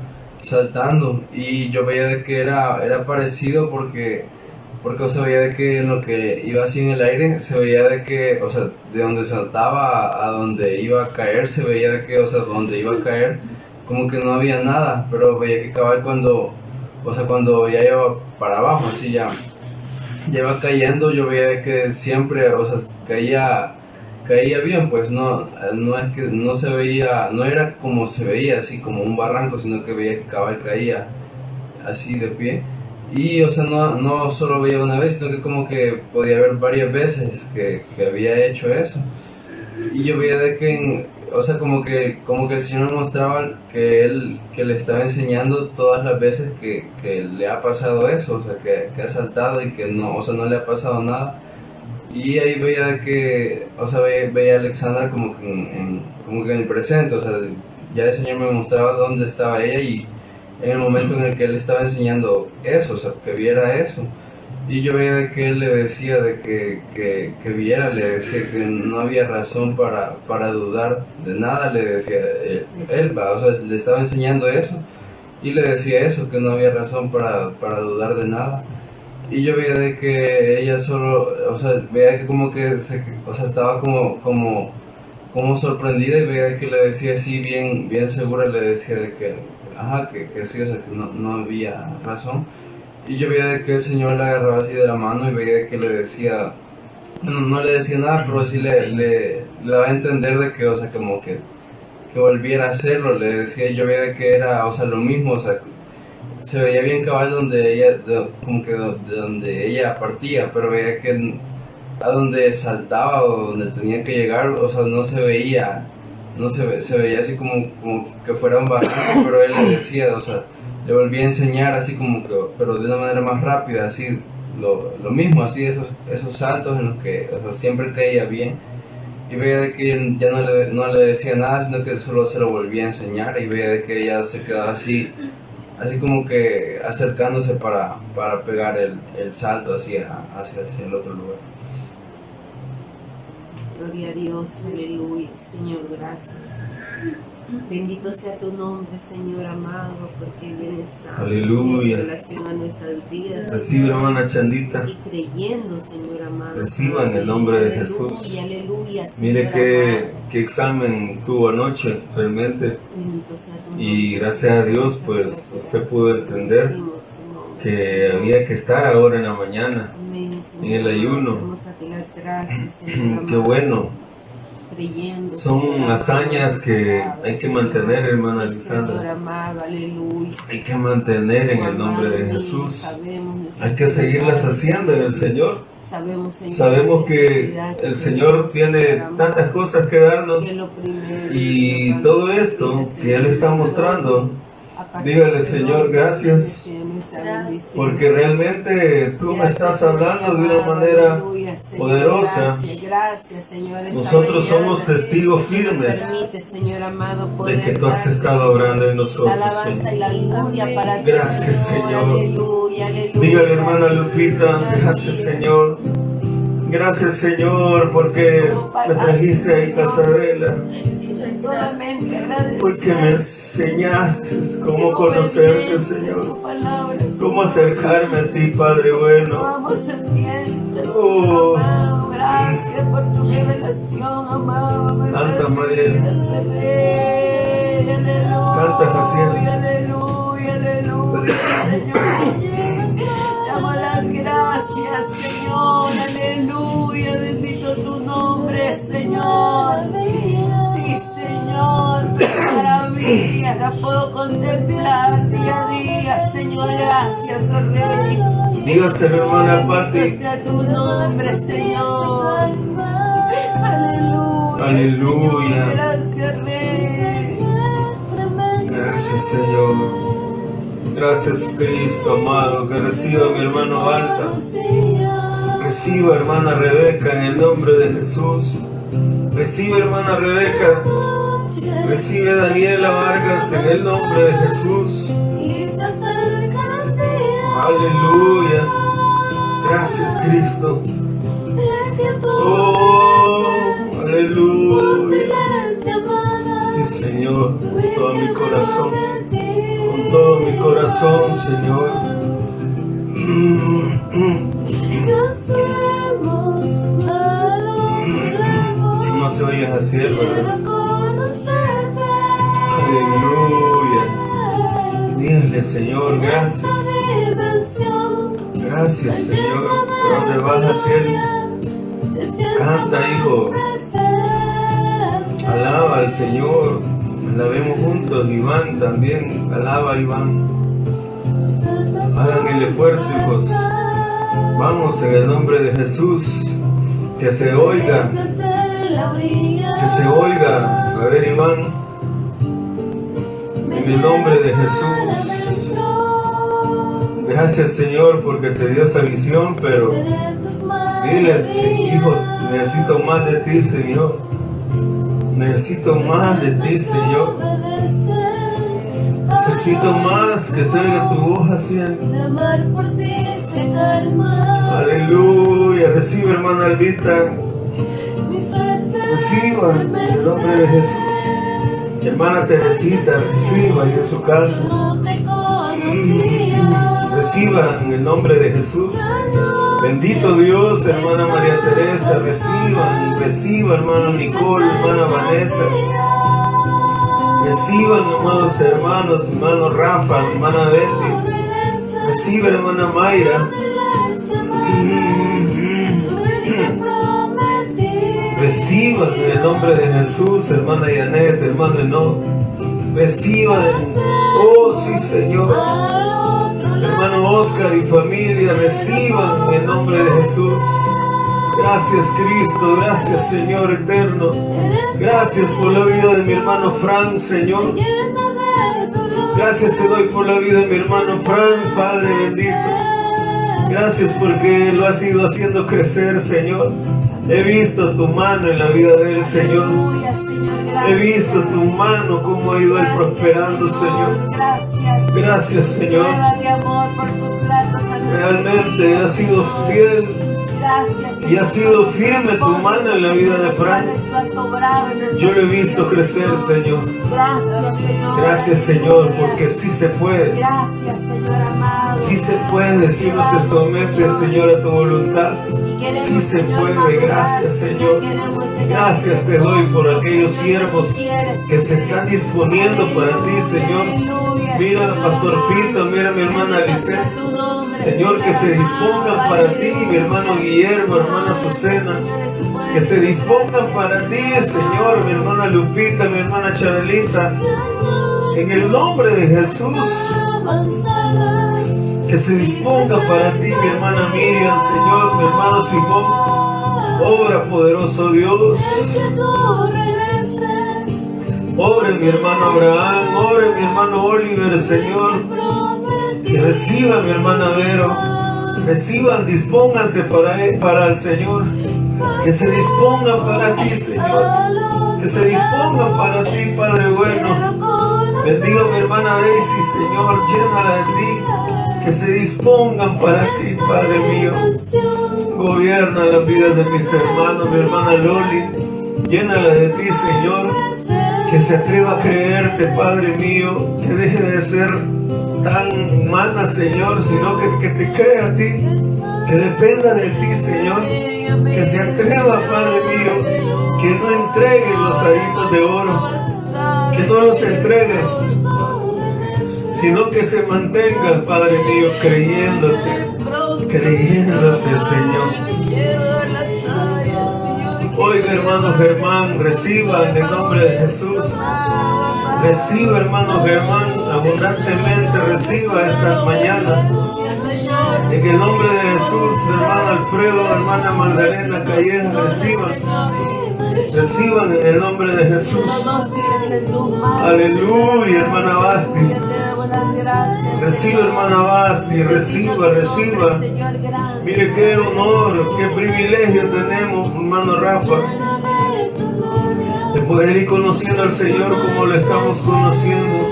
saltando. Y yo veía de que era, era parecido porque, porque, o sea, veía de que en lo que iba así en el aire, se veía de que, o sea, de donde saltaba a donde iba a caer, se veía de que, o sea, donde iba a caer, como que no había nada, pero veía que cabal cuando, o sea, cuando ya iba para abajo, así ya iba cayendo, yo veía que siempre, o sea, caía, caía bien, pues no, no es que no se veía, no era como se veía, así como un barranco, sino que veía que cabal caía así de pie. Y, o sea, no, no solo veía una vez, sino que como que podía ver varias veces que, que había hecho eso. Y yo veía de que, en- o sea, como que, como que el Señor mostraba que Él, que le estaba enseñando todas las veces que, que le ha pasado eso, o sea, que, que ha saltado y que no, o sea, no le ha pasado nada. Y ahí veía que, o sea, veía, veía a Alexandra como que en, en- como que en el presente, o sea, ya el Señor me mostraba dónde estaba ella y en el momento en el que Él estaba enseñando eso, o sea, que viera eso. Y yo veía de que él le decía de que, que, que viera, le decía que no había razón para, para dudar de nada, le decía él, o sea, le estaba enseñando eso y le decía eso, que no había razón para, para dudar de nada. Y yo veía de que ella solo, o sea, veía que como que, o sea, estaba como, como, como sorprendida y veía que le decía así, bien, bien segura, le decía de que, ajá, que, que sí, o sea, que no, no había razón. Y yo veía que el Señor la agarraba así de la mano y veía que le decía, no, no le decía nada, pero sí le, le, le daba a entender de que, o sea, como que, que volviera a hacerlo, le decía, yo veía que era, o sea, lo mismo, o sea, se veía bien cabal donde ella, como que de donde ella partía, pero veía que a donde saltaba o donde tenía que llegar, o sea, no se veía, no se, ve- se veía así como, como que fuera un vacío, pero él le decía, o sea, le volvía a enseñar así como que, pero de una manera más rápida, así, lo, lo mismo, así, esos, esos saltos en los que, o sea, siempre caía bien. Y veía que ya no le, no le decía nada, sino que solo se lo volvía a enseñar y veía que ella se quedaba así, así como que acercándose para, para pegar el, el salto hacia, hacia, hacia el otro lugar. Gloria a Dios, aleluya, Señor, gracias. Bendito sea tu nombre, Señor amado, porque bien está. Aleluya. En relación a nuestras vidas. Recibe, hermana Chandita. Y creyendo, Señor amado. Reciba en el nombre de Jesús. Aleluya, Señor Mire qué, qué examen tuvo anoche, realmente. Bendito sea tu Y gracias a. Dios, pues, usted pudo entender Que había que estar ahora en la mañana. Amén, en el ayuno. Damos a ti las gracias, Señor Qué bueno. Creyendo. Son hazañas que hay que mantener, hermana Lisandra. Hay que mantener en el nombre de Jesús. Hay que seguirlas haciendo en el Señor. Sabemos, que el Señor tiene tantas cosas que darnos. Y todo esto que Él está mostrando, dígale, Señor, gracias. Gracias. porque realmente tú me estás hablando de una manera aleluya, Señor. poderosa. Gracias, Señor. Nosotros somos testigos firmes Permite, Señor amado, de que tú has estado obrando en La nosotros. alabanza y ti, Gracias, Señor. Aleluya, aleluya. Dígale, hermana Lupita, gracias. Señor. Gracias, Señor, porque me trajiste ahí Casabela. Porque me enseñaste cómo conocerte, Señor. Cómo acercarme a ti, Padre bueno. Oh. Gracias por tu revelación, amado. Canta, María. Canta, Jaciel. Aleluya, aleluya, Señor. Las gracias, Señor. Aleluya, bendito tu nombre, Señor. Sí, Señor, maravillas la puedo contemplar día a día, Señor. Gracias, oh Rey. Dígaselo, hermana Pati. sea tu nombre, Señor. Aleluya. Aleluya. Señor. Gracias, Rey. Gracias, Señor. Gracias, Cristo, amado. Que reciba mi hermano Alta. Reciba, hermana Rebeca, en el nombre de Jesús. Recibe, hermana Rebeca. Recibe, Daniela Vargas, en el nombre de Jesús. Aleluya. Gracias, Cristo. Oh, aleluya. Sí, Señor, todo mi corazón, todo mi corazón, Señor. No se oye así, ¿verdad? Aleluya. Dígale, Señor, gracias. Gracias, Señor. ¿Por dónde vas a hacer? Canta, hijo. Alaba al Señor. Alabemos juntos, Iván también. Alaba, Iván. Hagan el esfuerzo, hijos. Vamos en el nombre de Jesús. Que se oiga, que se oiga. A ver, Iván. En el nombre de Jesús. Gracias, Señor, porque te dio esa visión, pero dile, sí, hijo, necesito más de ti, Señor. Necesito más de ti, Señor. Necesito más que se oiga tu voz calma. Aleluya. Recibe, hermana Albita. Reciba en el nombre de Jesús. Mi hermana Teresita, reciba ahí en su casa. No te conocía. Reciba en el nombre de Jesús. Bendito Dios, hermana María Teresa, reciban, reciba, hermano Nicole, hermana Vanessa. Reciban, amados hermanos, hermano Rafa, hermana Betty. Reciba, hermana Mayra. Reciban en el nombre de Jesús, hermana Yanet, hermano Enoch. Reciban, oh sí, Señor. Hermano Oscar y familia, reciban en el nombre de Jesús. Gracias Cristo, gracias Señor eterno. Gracias por la vida de mi hermano Frank, Señor. Gracias te doy por la vida de mi hermano Frank, Padre bendito. Gracias porque lo has ido haciendo crecer, Señor. He visto tu mano en la vida de él, Señor. He visto tu mano cómo ha ido él prosperando, Señor. Gracias. Gracias, Señor. Prueba de amor por tus lados. aleluya. Realmente has sido fiel Gracias, y ha sido firme tu mano en la vida de nuestra Yo lo he visto crecer, Señor. Gracias, Señor. Gracias, Señor, porque sí se puede. Gracias, Señor amado. Sí se puede si uno se somete, Señor, a tu voluntad. Sí se puede. Gracias, Señor. Gracias te doy por aquellos siervos que se están disponiendo para ti, Señor. Mira, Señor Pastor. Pito, mira mi hermana Lisette. Señor, que se dispongan para ti, mi hermano Guillermo, hermana Susana. Que se dispongan para ti, Señor, mi hermana Lupita, mi hermana Charelita. En el nombre de Jesús. Que se disponga para ti, mi hermana Miriam, Señor, mi hermano Simón. Obra poderoso Dios. Mi hermano Abraham, obre mi hermano Oliver, Señor. Que reciba mi hermana Vero. Reciban, dispónganse para, para el Señor. Que se dispongan para ti, Señor. Que se dispongan para ti, Padre bueno. Bendiga a mi hermana Daisy, Señor, llénala de ti. Que se dispongan para ti, Padre mío. Gobierna la vida de mis hermanos, mi hermana Loli. Llénala de ti, Señor. Que se atreva a creerte, Padre mío. Que deje de ser tan humana, Señor, sino que, que te crea a ti. Que dependa de ti, Señor. Que se atreva, Padre mío. Que no entregue los aritos de oro. Que no los entregue sino que se mantenga, Padre mío, creyéndote, creyéndote, Señor. Oiga, hermano Germán, reciba en el nombre de Jesús. Reciba, hermano Germán, abundantemente reciba esta mañana. En el nombre de Jesús, hermano Alfredo, hermana Magdalena Calleja, reciban. Reciban en el nombre de Jesús. Aleluya, hermana Basti. Reciba, hermana Basti, reciba, reciba. Mire qué honor, qué privilegio tenemos, hermano Rafa, de poder ir conociendo al Señor como lo estamos conociendo.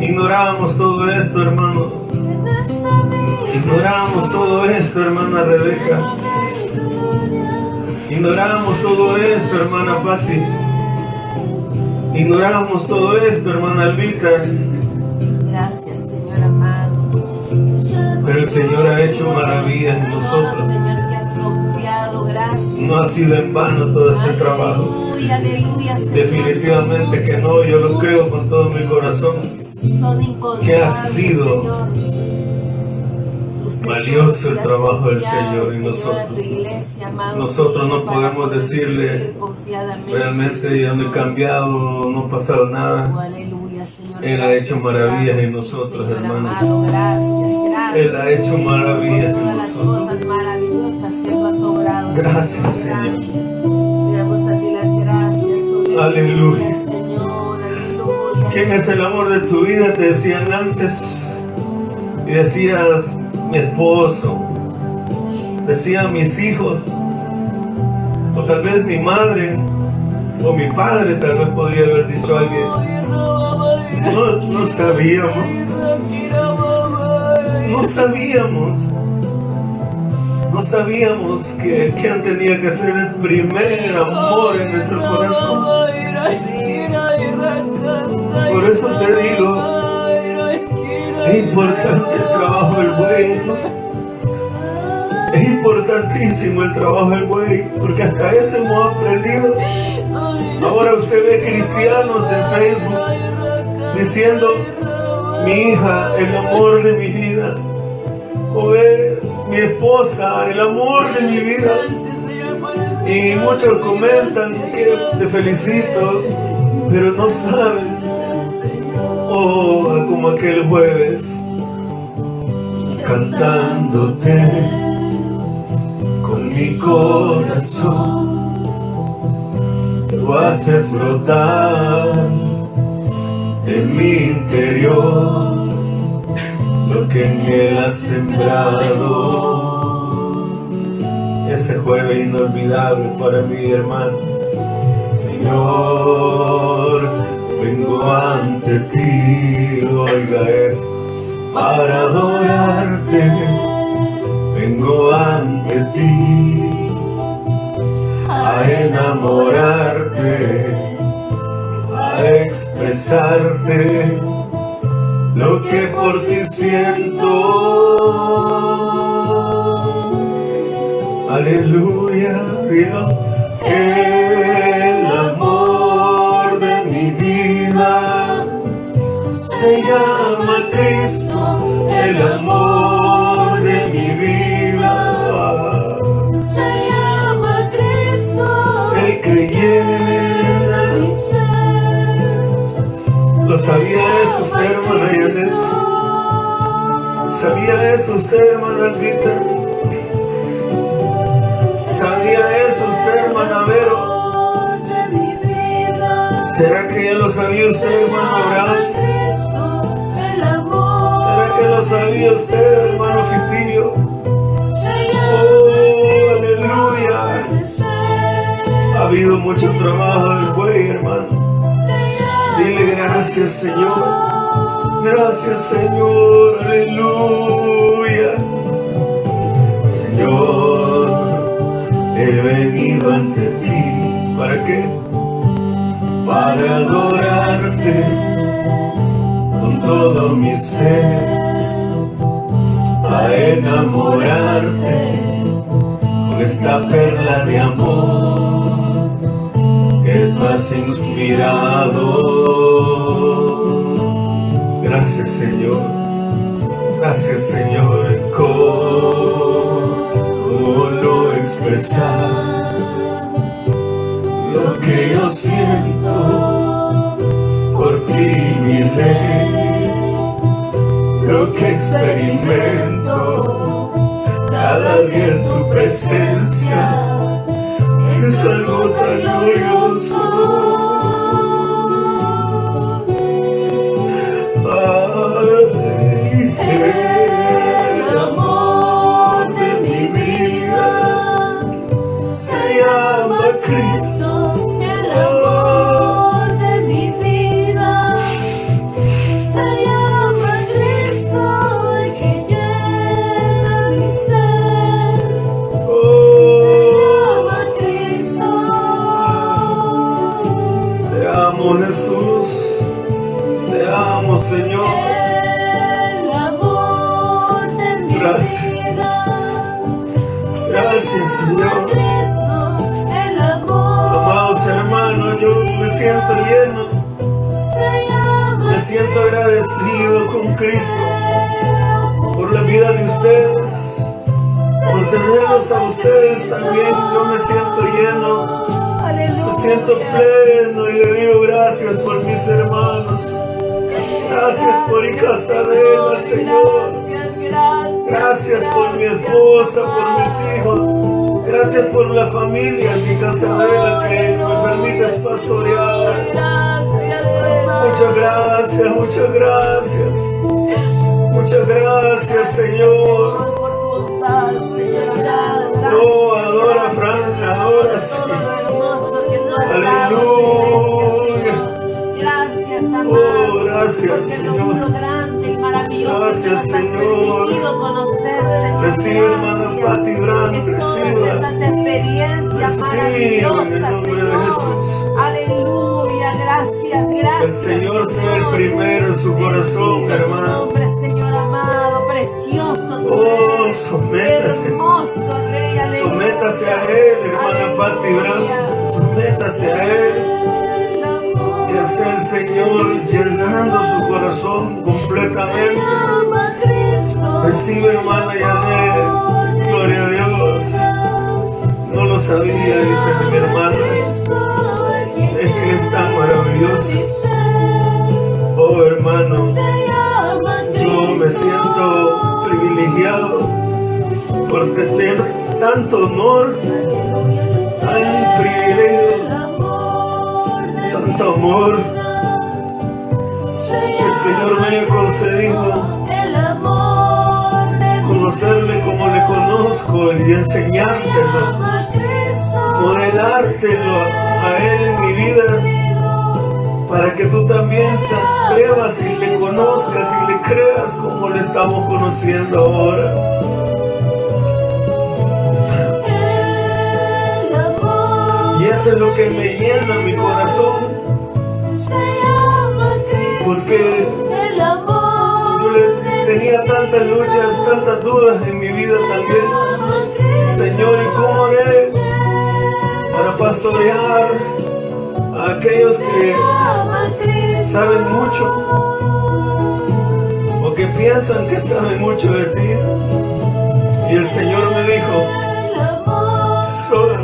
Ignorábamos todo esto, hermano. Ignorábamos todo esto, hermana Rebeca. Ignorábamos todo esto, hermana Patti. Ignorábamos todo esto, hermana Albita. El Señor ha hecho maravillas en nosotros. Señor, que has confiado, gracias. No ha sido en vano todo este trabajo. Aleluya, aleluya, Señor. Definitivamente que no, yo lo creo con todo mi corazón. Son que ha sido Señor. Valioso el trabajo del Señor en nosotros. tu iglesia, amado, Nosotros no podemos decirle, Realmente ya no he cambiado, no ha pasado nada. aleluya, Señor. Él ha hecho maravillas en nosotros, hermanos. gracias, gracias. Él ha hecho maravillas en todas las nosotros. cosas maravillosas que tú has obrado. Gracias, Señor. Le damos a ti las gracias. Aleluya. Señor, aleluya. ¿Quién es el amor de tu vida? Te decían antes. Y decías, mi esposo. Decían mis hijos. O tal vez mi madre. O mi padre, tal vez podría haber dicho alguien. No, sabíamos, no sabíamos, no sabíamos que quien tenía que ser el primer amor en nuestro corazón. Por eso te digo, es importante el trabajo del buey. Es importantísimo el trabajo del buey, porque hasta eso hemos aprendido. Ahora usted ve cristianos en Facebook diciendo, mi hija, el amor de mi vida. O mi esposa, el amor de mi vida. Y muchos comentan que te felicito, pero no saben. Oh, como aquel jueves, cantándote con mi corazón, tú haces brotar en mi interior lo que en él has sembrado. Ese jueves inolvidable para mi hermano, Señor, vengo ante ti, oiga eso, para adorarte, vengo ante ti, a enamorarte, expresarte lo que por ti siento. Aleluya, Dios, el amor de mi vida se llama Cristo, el amor de mi vida, Se llama Cristo, el que sabía eso usted, hermana Yanet? ¿Sabía eso usted, hermana Albita? ¿Sabía eso usted, hermana Vero? ¿Será que ya lo sabía usted, hermano Abraham? ¿Será que lo sabía usted, hermano Fitillo? ¡Oh, aleluya! Ha habido mucho trabajo del buey, hermano. Dile gracias, Señor. Gracias, Señor. Aleluya. Señor, he venido ante ti. ¿Para qué? Para adorarte con todo mi ser. A enamorarte con esta perla de amor inspirado. Gracias Señor, gracias Señor. ¿Cómo no expresar lo que yo siento por ti, mi rey? Lo que experimento cada día en tu presencia es algo tan glorioso. Agradecido con Cristo por la vida de ustedes, por tenerlos a ustedes también. Yo me siento lleno, Aleluya. me siento pleno y le digo gracias por mis hermanos. Gracias por Icasadela, Señor. Gracias, por mi esposa, por mis hijos. Gracias por la familia mi Casadela que me permites pastorear. Muchas gracias, muchas gracias. Muchas gracias, Señor. Oh, adora, Frank, adora, sí. No Aleluya. Señor. Gracias, amado. Oh, gracias, Señor. grande Gracias, Señor. Recibe, hermana Gracias. Pati esas experiencias Recibe en el nombre de Señor. Jesús. Aleluya, gracias, gracias. el Señor sea el primero en su corazón, Bendito hermano. nombre, Señor amado, precioso Oh, sométase. Hermoso Rey, aleluya. Sométase a Él, hermana Pati Brand. Sométase a Él. Que sea el Señor llenando su corazón completamente. Recibe, hermana Yanet. Gloria a Dios. No lo sabía, dice mi hermana. Es que es tan maravilloso. Oh, hermano. Yo me siento privilegiado por tener tanto honor, tan privilegio, tanto amor que el Señor me haya concedido conocerle como le conozco y enseñártelo, modelártelo a Él en mi vida para que tú también te atrevas y le conozcas y le creas como le estamos conociendo ahora. Y eso es lo que me llena mi corazón, porque yo tenía tantas luchas, tantas dudas en mi vida también. Señor, ¿y cómo haré para pastorear a aquellos que saben mucho o que piensan que saben mucho de ti? Y el Señor me dijo, solo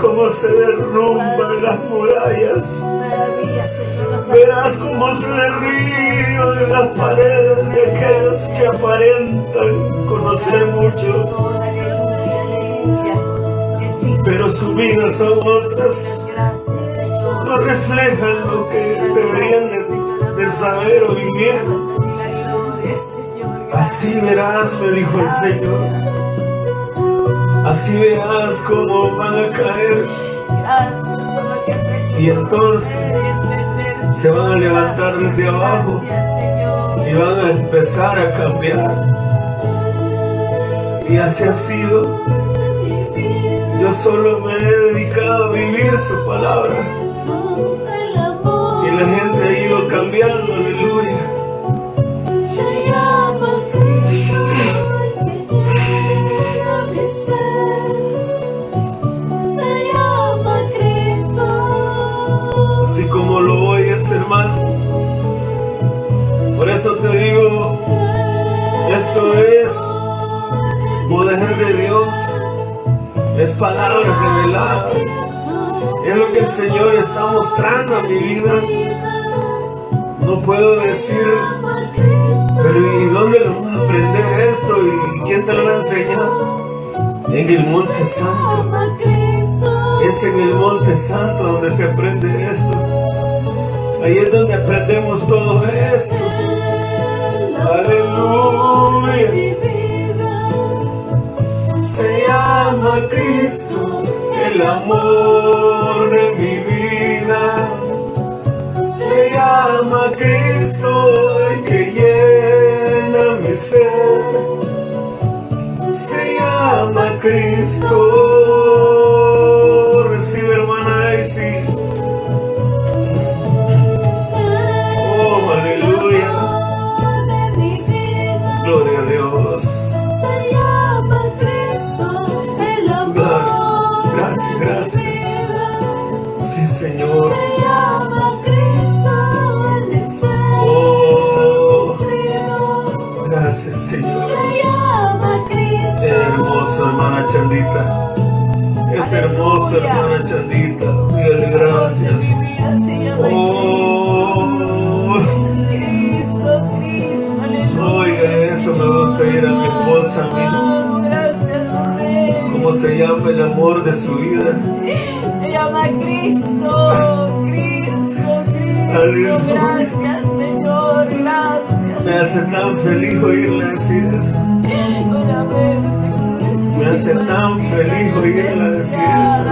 cómo se derrumban las murallas, verás cómo se derriban de las paredes de aquellos que aparentan conocer mucho, pero su vida son otras. no reflejan lo que deberían de, saber o vivir. Así verás, me dijo el Señor. Así verás cómo van a caer. Y entonces se van a levantar desde abajo. Y van a empezar a cambiar. Y así ha sido. Yo solo me he dedicado a vivir su palabra. Y la gente ha ido cambiando, revelada. Es lo que el Señor está mostrando a mi vida. No puedo decir, pero ¿y dónde lo vas a aprender esto? ¿Y quién te lo va a enseñar? En el Monte Santo. Es en el Monte Santo donde se aprende esto. Ahí es donde aprendemos todo esto. Aleluya. Se llama Cristo el amor de mi vida. Se llama Cristo el que llena mi ser. Se llama Cristo. Recibe hermana Daisy. Hermana Chandita. Es hermosa hermana Chandita. Dígale gracias. Oh, Cristo, Cristo, aleluya. oiga, eso me gusta ir a mi esposa, a mí. Oh Rey. ¿Cómo se llama el amor de su vida? Se llama Cristo, Cristo, Cristo. Gracias, Señor, gracias. Me hace tan feliz oírle decir eso. Me hace tan feliz oírla decir eso.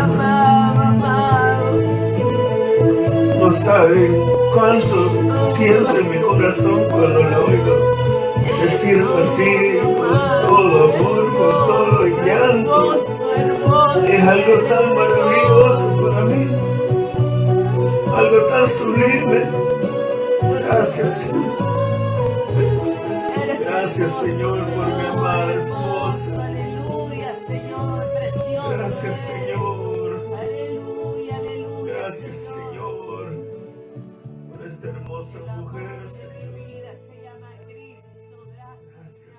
No sabe cuánto siente mi corazón cuando la oigo decirlo así, con todo amor, con todo llanto. Es algo tan maravilloso para mí, algo tan sublime. Gracias, Señor. Gracias, Señor, por mi amada esposa. Hermosa mujer, mi vida se llama Cristo. Gracias.